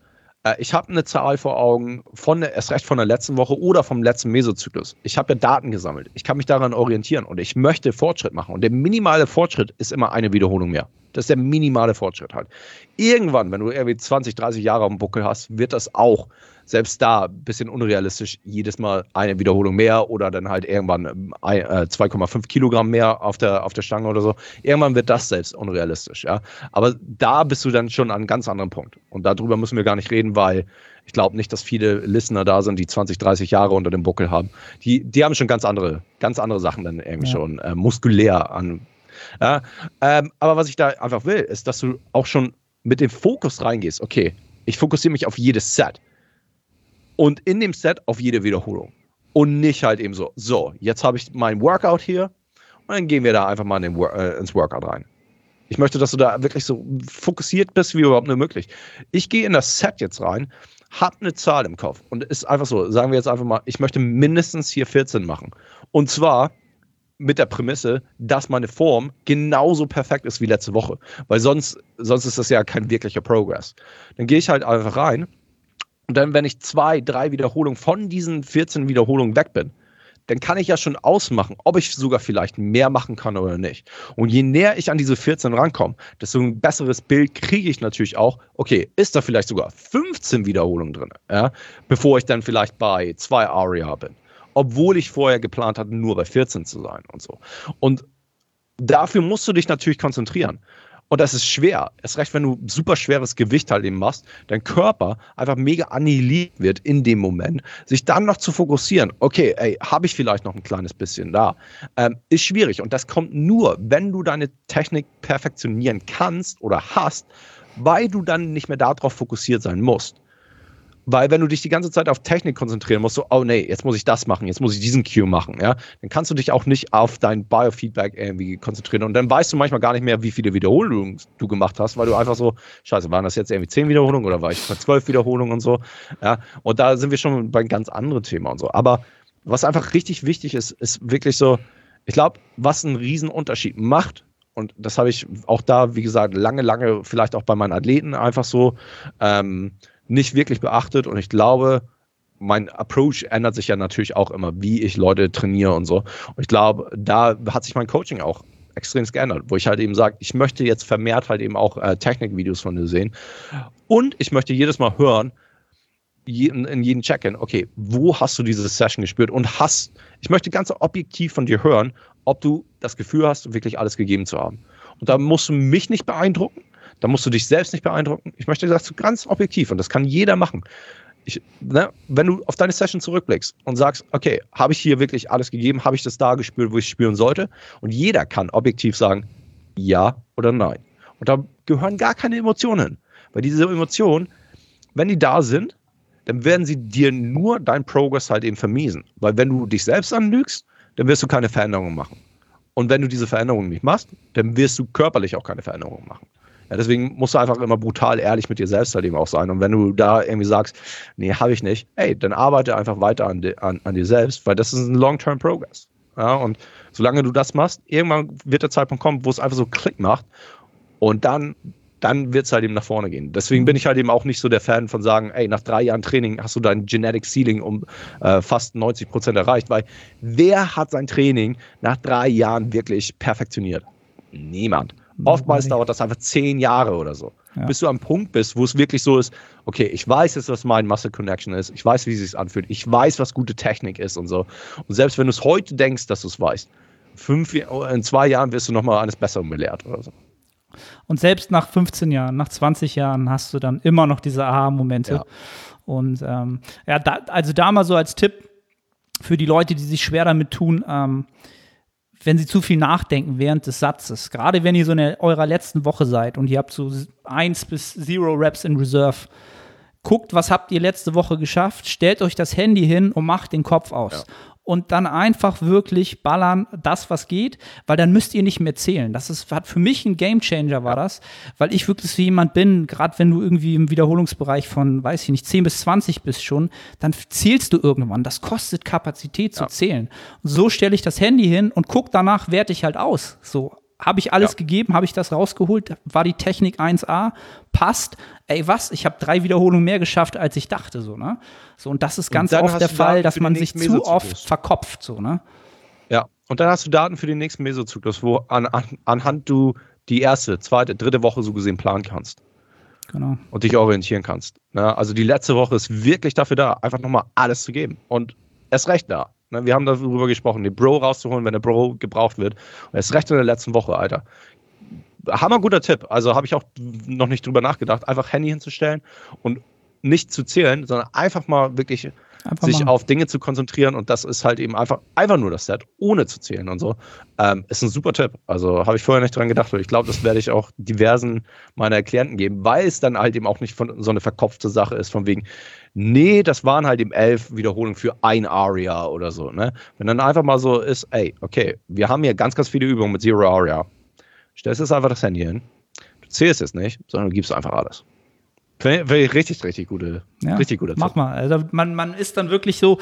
äh, ich habe eine Zahl vor Augen, von erst recht von der letzten Woche oder vom letzten Mesozyklus. Ich habe ja Daten gesammelt. Ich kann mich daran orientieren und ich möchte Fortschritt machen. Und der minimale Fortschritt ist immer eine Wiederholung mehr. Das ist der minimale Fortschritt halt. Irgendwann, wenn du irgendwie 20, 30 Jahre dem Buckel hast, wird das auch selbst da ein bisschen unrealistisch, jedes Mal eine Wiederholung mehr oder dann halt irgendwann äh, 2,5 Kilogramm mehr auf der, auf der Stange oder so. Irgendwann wird das selbst unrealistisch, ja. Aber da bist du dann schon an einem ganz anderen Punkt. Und darüber müssen wir gar nicht reden, weil ich glaube nicht, dass viele Listener da sind, die 20, 30 Jahre unter dem Buckel haben. Die, die haben schon ganz andere, ganz andere Sachen dann irgendwie ja. schon äh, muskulär an ja, ähm, aber was ich da einfach will, ist, dass du auch schon mit dem Fokus reingehst. Okay, ich fokussiere mich auf jedes Set. Und in dem Set auf jede Wiederholung. Und nicht halt eben so, so, jetzt habe ich mein Workout hier und dann gehen wir da einfach mal in den, äh, ins Workout rein. Ich möchte, dass du da wirklich so fokussiert bist, wie überhaupt nur möglich. Ich gehe in das Set jetzt rein, habe eine Zahl im Kopf und ist einfach so, sagen wir jetzt einfach mal, ich möchte mindestens hier 14 machen. Und zwar mit der Prämisse, dass meine Form genauso perfekt ist wie letzte Woche. Weil sonst, sonst ist das ja kein wirklicher Progress. Dann gehe ich halt einfach rein und dann, wenn ich zwei, drei Wiederholungen von diesen 14 Wiederholungen weg bin, dann kann ich ja schon ausmachen, ob ich sogar vielleicht mehr machen kann oder nicht. Und je näher ich an diese 14 rankomme, desto ein besseres Bild kriege ich natürlich auch, okay, ist da vielleicht sogar 15 Wiederholungen drin, ja, bevor ich dann vielleicht bei zwei Aria bin obwohl ich vorher geplant hatte, nur bei 14 zu sein und so. Und dafür musst du dich natürlich konzentrieren. Und das ist schwer. Erst recht, wenn du super schweres Gewicht halt eben machst, dein Körper einfach mega annihiliert wird in dem Moment, sich dann noch zu fokussieren. Okay, ey, habe ich vielleicht noch ein kleines bisschen da? Ähm, ist schwierig. Und das kommt nur, wenn du deine Technik perfektionieren kannst oder hast, weil du dann nicht mehr darauf fokussiert sein musst. Weil wenn du dich die ganze Zeit auf Technik konzentrieren musst, so, oh nee, jetzt muss ich das machen, jetzt muss ich diesen Cue machen, ja, dann kannst du dich auch nicht auf dein Biofeedback irgendwie konzentrieren. Und dann weißt du manchmal gar nicht mehr, wie viele Wiederholungen du gemacht hast, weil du einfach so, scheiße, waren das jetzt irgendwie zehn Wiederholungen oder war ich bei zwölf Wiederholungen und so, ja. Und da sind wir schon bei ganz anderen Thema und so. Aber was einfach richtig wichtig ist, ist wirklich so, ich glaube, was einen riesen Unterschied macht, und das habe ich auch da, wie gesagt, lange, lange, vielleicht auch bei meinen Athleten einfach so ähm, nicht wirklich beachtet. Und ich glaube, mein Approach ändert sich ja natürlich auch immer, wie ich Leute trainiere und so. Und ich glaube, da hat sich mein Coaching auch extrem geändert, wo ich halt eben sage, ich möchte jetzt vermehrt halt eben auch äh, Technikvideos von dir sehen. Und ich möchte jedes Mal hören, jeden, in jedem Check-in, okay, wo hast du diese Session gespürt und hast, ich möchte ganz objektiv von dir hören, ob du das Gefühl hast, wirklich alles gegeben zu haben. Und da musst du mich nicht beeindrucken, da musst du dich selbst nicht beeindrucken. Ich möchte das ganz objektiv und das kann jeder machen. Ich, ne, wenn du auf deine Session zurückblickst und sagst, okay, habe ich hier wirklich alles gegeben, habe ich das da gespürt, wo ich spüren sollte? Und jeder kann objektiv sagen, ja oder nein. Und da gehören gar keine Emotionen hin. Weil diese Emotionen, wenn die da sind, dann werden sie dir nur dein Progress halt eben vermiesen. Weil wenn du dich selbst anlügst, dann wirst du keine Veränderungen machen. Und wenn du diese Veränderungen nicht machst, dann wirst du körperlich auch keine Veränderungen machen. Ja, deswegen musst du einfach immer brutal ehrlich mit dir selbst halt eben auch sein. Und wenn du da irgendwie sagst, nee, habe ich nicht, ey, dann arbeite einfach weiter an, an, an dir selbst, weil das ist ein Long-Term Progress. Ja, und solange du das machst, irgendwann wird der Zeitpunkt kommen, wo es einfach so Klick macht und dann dann wird es halt eben nach vorne gehen. Deswegen bin ich halt eben auch nicht so der Fan von sagen, ey, nach drei Jahren Training hast du dein Genetic Ceiling um äh, fast 90 Prozent erreicht, weil wer hat sein Training nach drei Jahren wirklich perfektioniert? Niemand. Oftmals dauert das einfach zehn Jahre oder so. Ja. Bis du am Punkt bist, wo es wirklich so ist, okay, ich weiß jetzt, was mein Muscle Connection ist, ich weiß, wie es sich anfühlt, ich weiß, was gute Technik ist und so. Und selbst wenn du es heute denkst, dass du es weißt, fünf, in zwei Jahren wirst du nochmal eines Besseren belehrt oder so. Und selbst nach 15 Jahren, nach 20 Jahren hast du dann immer noch diese Aha-Momente. Ja. Und ähm, ja, da, also da mal so als Tipp für die Leute, die sich schwer damit tun, ähm, wenn sie zu viel nachdenken während des Satzes, gerade wenn ihr so in eurer letzten Woche seid und ihr habt so eins bis zero Reps in Reserve, guckt, was habt ihr letzte Woche geschafft, stellt euch das Handy hin und macht den Kopf aus. Ja und dann einfach wirklich ballern, das, was geht, weil dann müsst ihr nicht mehr zählen. Das ist, hat für mich ein Gamechanger war das, weil ich wirklich so jemand bin, gerade wenn du irgendwie im Wiederholungsbereich von, weiß ich nicht, 10 bis 20 bist schon, dann zählst du irgendwann. Das kostet Kapazität zu ja. zählen. Und so stelle ich das Handy hin und guck danach, werte ich halt aus. So, habe ich alles ja. gegeben, habe ich das rausgeholt, war die Technik 1A, passt. Ey, was? Ich habe drei Wiederholungen mehr geschafft, als ich dachte, so, ne? So, und das ist ganz oft der Fall, dass man sich zu oft verkopft, so, ne? Ja, und dann hast du Daten für den nächsten Mesozyklus, wo an, an, anhand du die erste, zweite, dritte Woche so gesehen planen kannst. Genau. Und dich orientieren kannst. Ne? Also die letzte Woche ist wirklich dafür da, einfach nochmal alles zu geben. Und erst recht da. Ne, wir haben darüber gesprochen, den Bro rauszuholen, wenn der Bro gebraucht wird. Und erst recht in der letzten Woche, Alter. Hammer guter Tipp. Also habe ich auch noch nicht drüber nachgedacht, einfach Handy hinzustellen und nicht zu zählen, sondern einfach mal wirklich Einfach sich machen. auf Dinge zu konzentrieren und das ist halt eben einfach, einfach nur das Set, ohne zu zählen und so. Ähm, ist ein super Tipp. Also habe ich vorher nicht dran gedacht und ich glaube, das werde ich auch diversen meiner Klienten geben, weil es dann halt eben auch nicht von, so eine verkopfte Sache ist, von wegen, nee, das waren halt eben elf Wiederholungen für ein Aria oder so. Ne? Wenn dann einfach mal so ist, ey, okay, wir haben hier ganz, ganz viele Übungen mit Zero Aria. Stellst jetzt einfach das Handy hin. Du zählst es nicht, sondern du gibst einfach alles. Richtig, richtig gute, ja, richtig guter Mach mal. Also man, man ist dann wirklich so,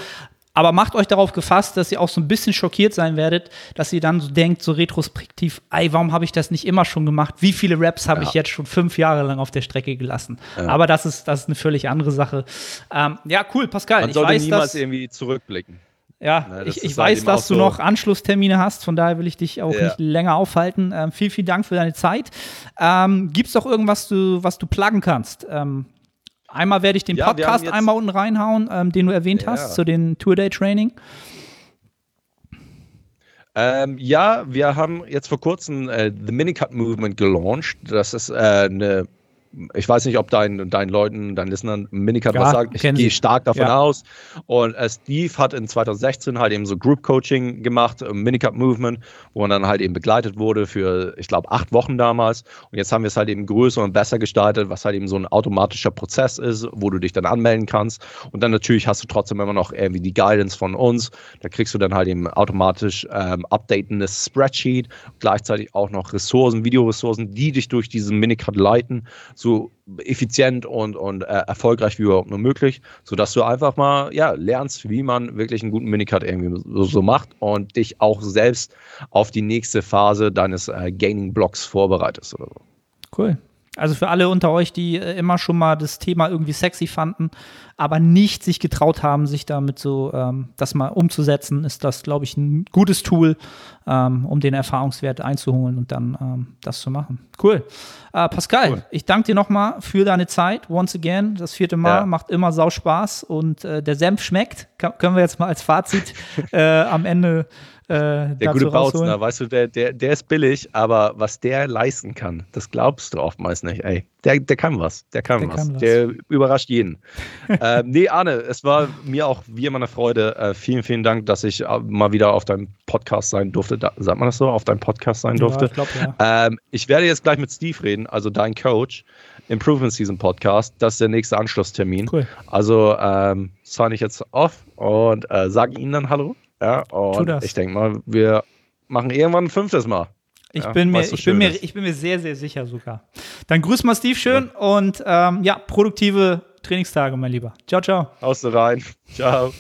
aber macht euch darauf gefasst, dass ihr auch so ein bisschen schockiert sein werdet, dass ihr dann so denkt, so retrospektiv, ey, warum habe ich das nicht immer schon gemacht? Wie viele Raps habe ja. ich jetzt schon fünf Jahre lang auf der Strecke gelassen? Ja. Aber das ist, das ist eine völlig andere Sache. Ähm, ja, cool, Pascal. Man sollte weiß, niemals irgendwie zurückblicken. Ja, Na, ich, ich weiß, dass du so noch Anschlusstermine hast, von daher will ich dich auch ja. nicht länger aufhalten. Ähm, vielen, vielen Dank für deine Zeit. Ähm, Gibt es doch irgendwas, du, was du pluggen kannst? Ähm, einmal werde ich den ja, Podcast einmal unten reinhauen, ähm, den du erwähnt ja. hast, zu den Tour-Day-Training. Ähm, ja, wir haben jetzt vor kurzem äh, The Minicut Movement gelauncht. Das ist äh, eine ich weiß nicht, ob dein, deinen Leuten, deinen Listenern Minicut Ja, was sagt. Ich gehe stark davon Ja. aus. Und äh, Steve hat in 2016 halt eben so Group Coaching gemacht, äh, Minicut Movement, wo man dann halt eben begleitet wurde für, ich glaube, acht Wochen damals. Und jetzt haben wir es halt eben größer und besser gestaltet, was halt eben so ein automatischer Prozess ist, wo du dich dann anmelden kannst. Und dann natürlich hast du trotzdem immer noch irgendwie die Guidance von uns. Da kriegst du dann halt eben automatisch ähm, updatendes Spreadsheet, gleichzeitig auch noch Ressourcen, Videoressourcen, die dich durch diesen Minicut leiten, so effizient und, und äh, erfolgreich wie überhaupt nur möglich, sodass du einfach mal ja, lernst, wie man wirklich einen guten Minicut irgendwie so, so macht und dich auch selbst auf die nächste Phase deines äh, Gaining-Blocks vorbereitest oder so. Cool. Also für alle unter euch, die äh, immer schon mal das Thema irgendwie sexy fanden, aber nicht sich getraut haben, sich damit so ähm, das mal umzusetzen, ist das, glaube ich, ein gutes Tool, ähm, um den Erfahrungswert einzuholen und dann ähm, das zu machen. Cool. Äh, Pascal, Cool. ich danke dir nochmal für deine Zeit. Once again, das vierte Mal Ja. macht immer sau Spaß und äh, der Senf schmeckt. Ka können wir jetzt mal als Fazit äh, am Ende äh, Der gute. Bautzner, weißt du, der, der, der ist billig, aber was der leisten kann, das glaubst du oftmals nicht. Ey, der, der kann was. Der kann, Der was. kann was. Der überrascht jeden. ähm, nee, Arne, es war mir auch wie immer eine Freude. Äh, vielen, vielen Dank, dass ich äh, mal wieder auf deinem Podcast sein durfte. Da, sagt man das so? Auf deinem Podcast sein durfte. Ja, ich glaube, ja. Ähm, ich werde jetzt gleich mit Steve reden, also dein Coach, Improvement Season Podcast. Das ist der nächste Anschlusstermin. Cool. Also ähm, sign ich jetzt off und äh, sage Ihnen dann Hallo. Ja, und ich denke mal, wir machen irgendwann ein fünftes Mal. Ich, Ja, bin mir, so ich, bin mir, ich bin mir sehr, sehr sicher sogar. Dann grüß mal Steve schön und ähm, ja, produktive Trainingstage, mein Lieber. Ciao, ciao. Du rein. Ciao.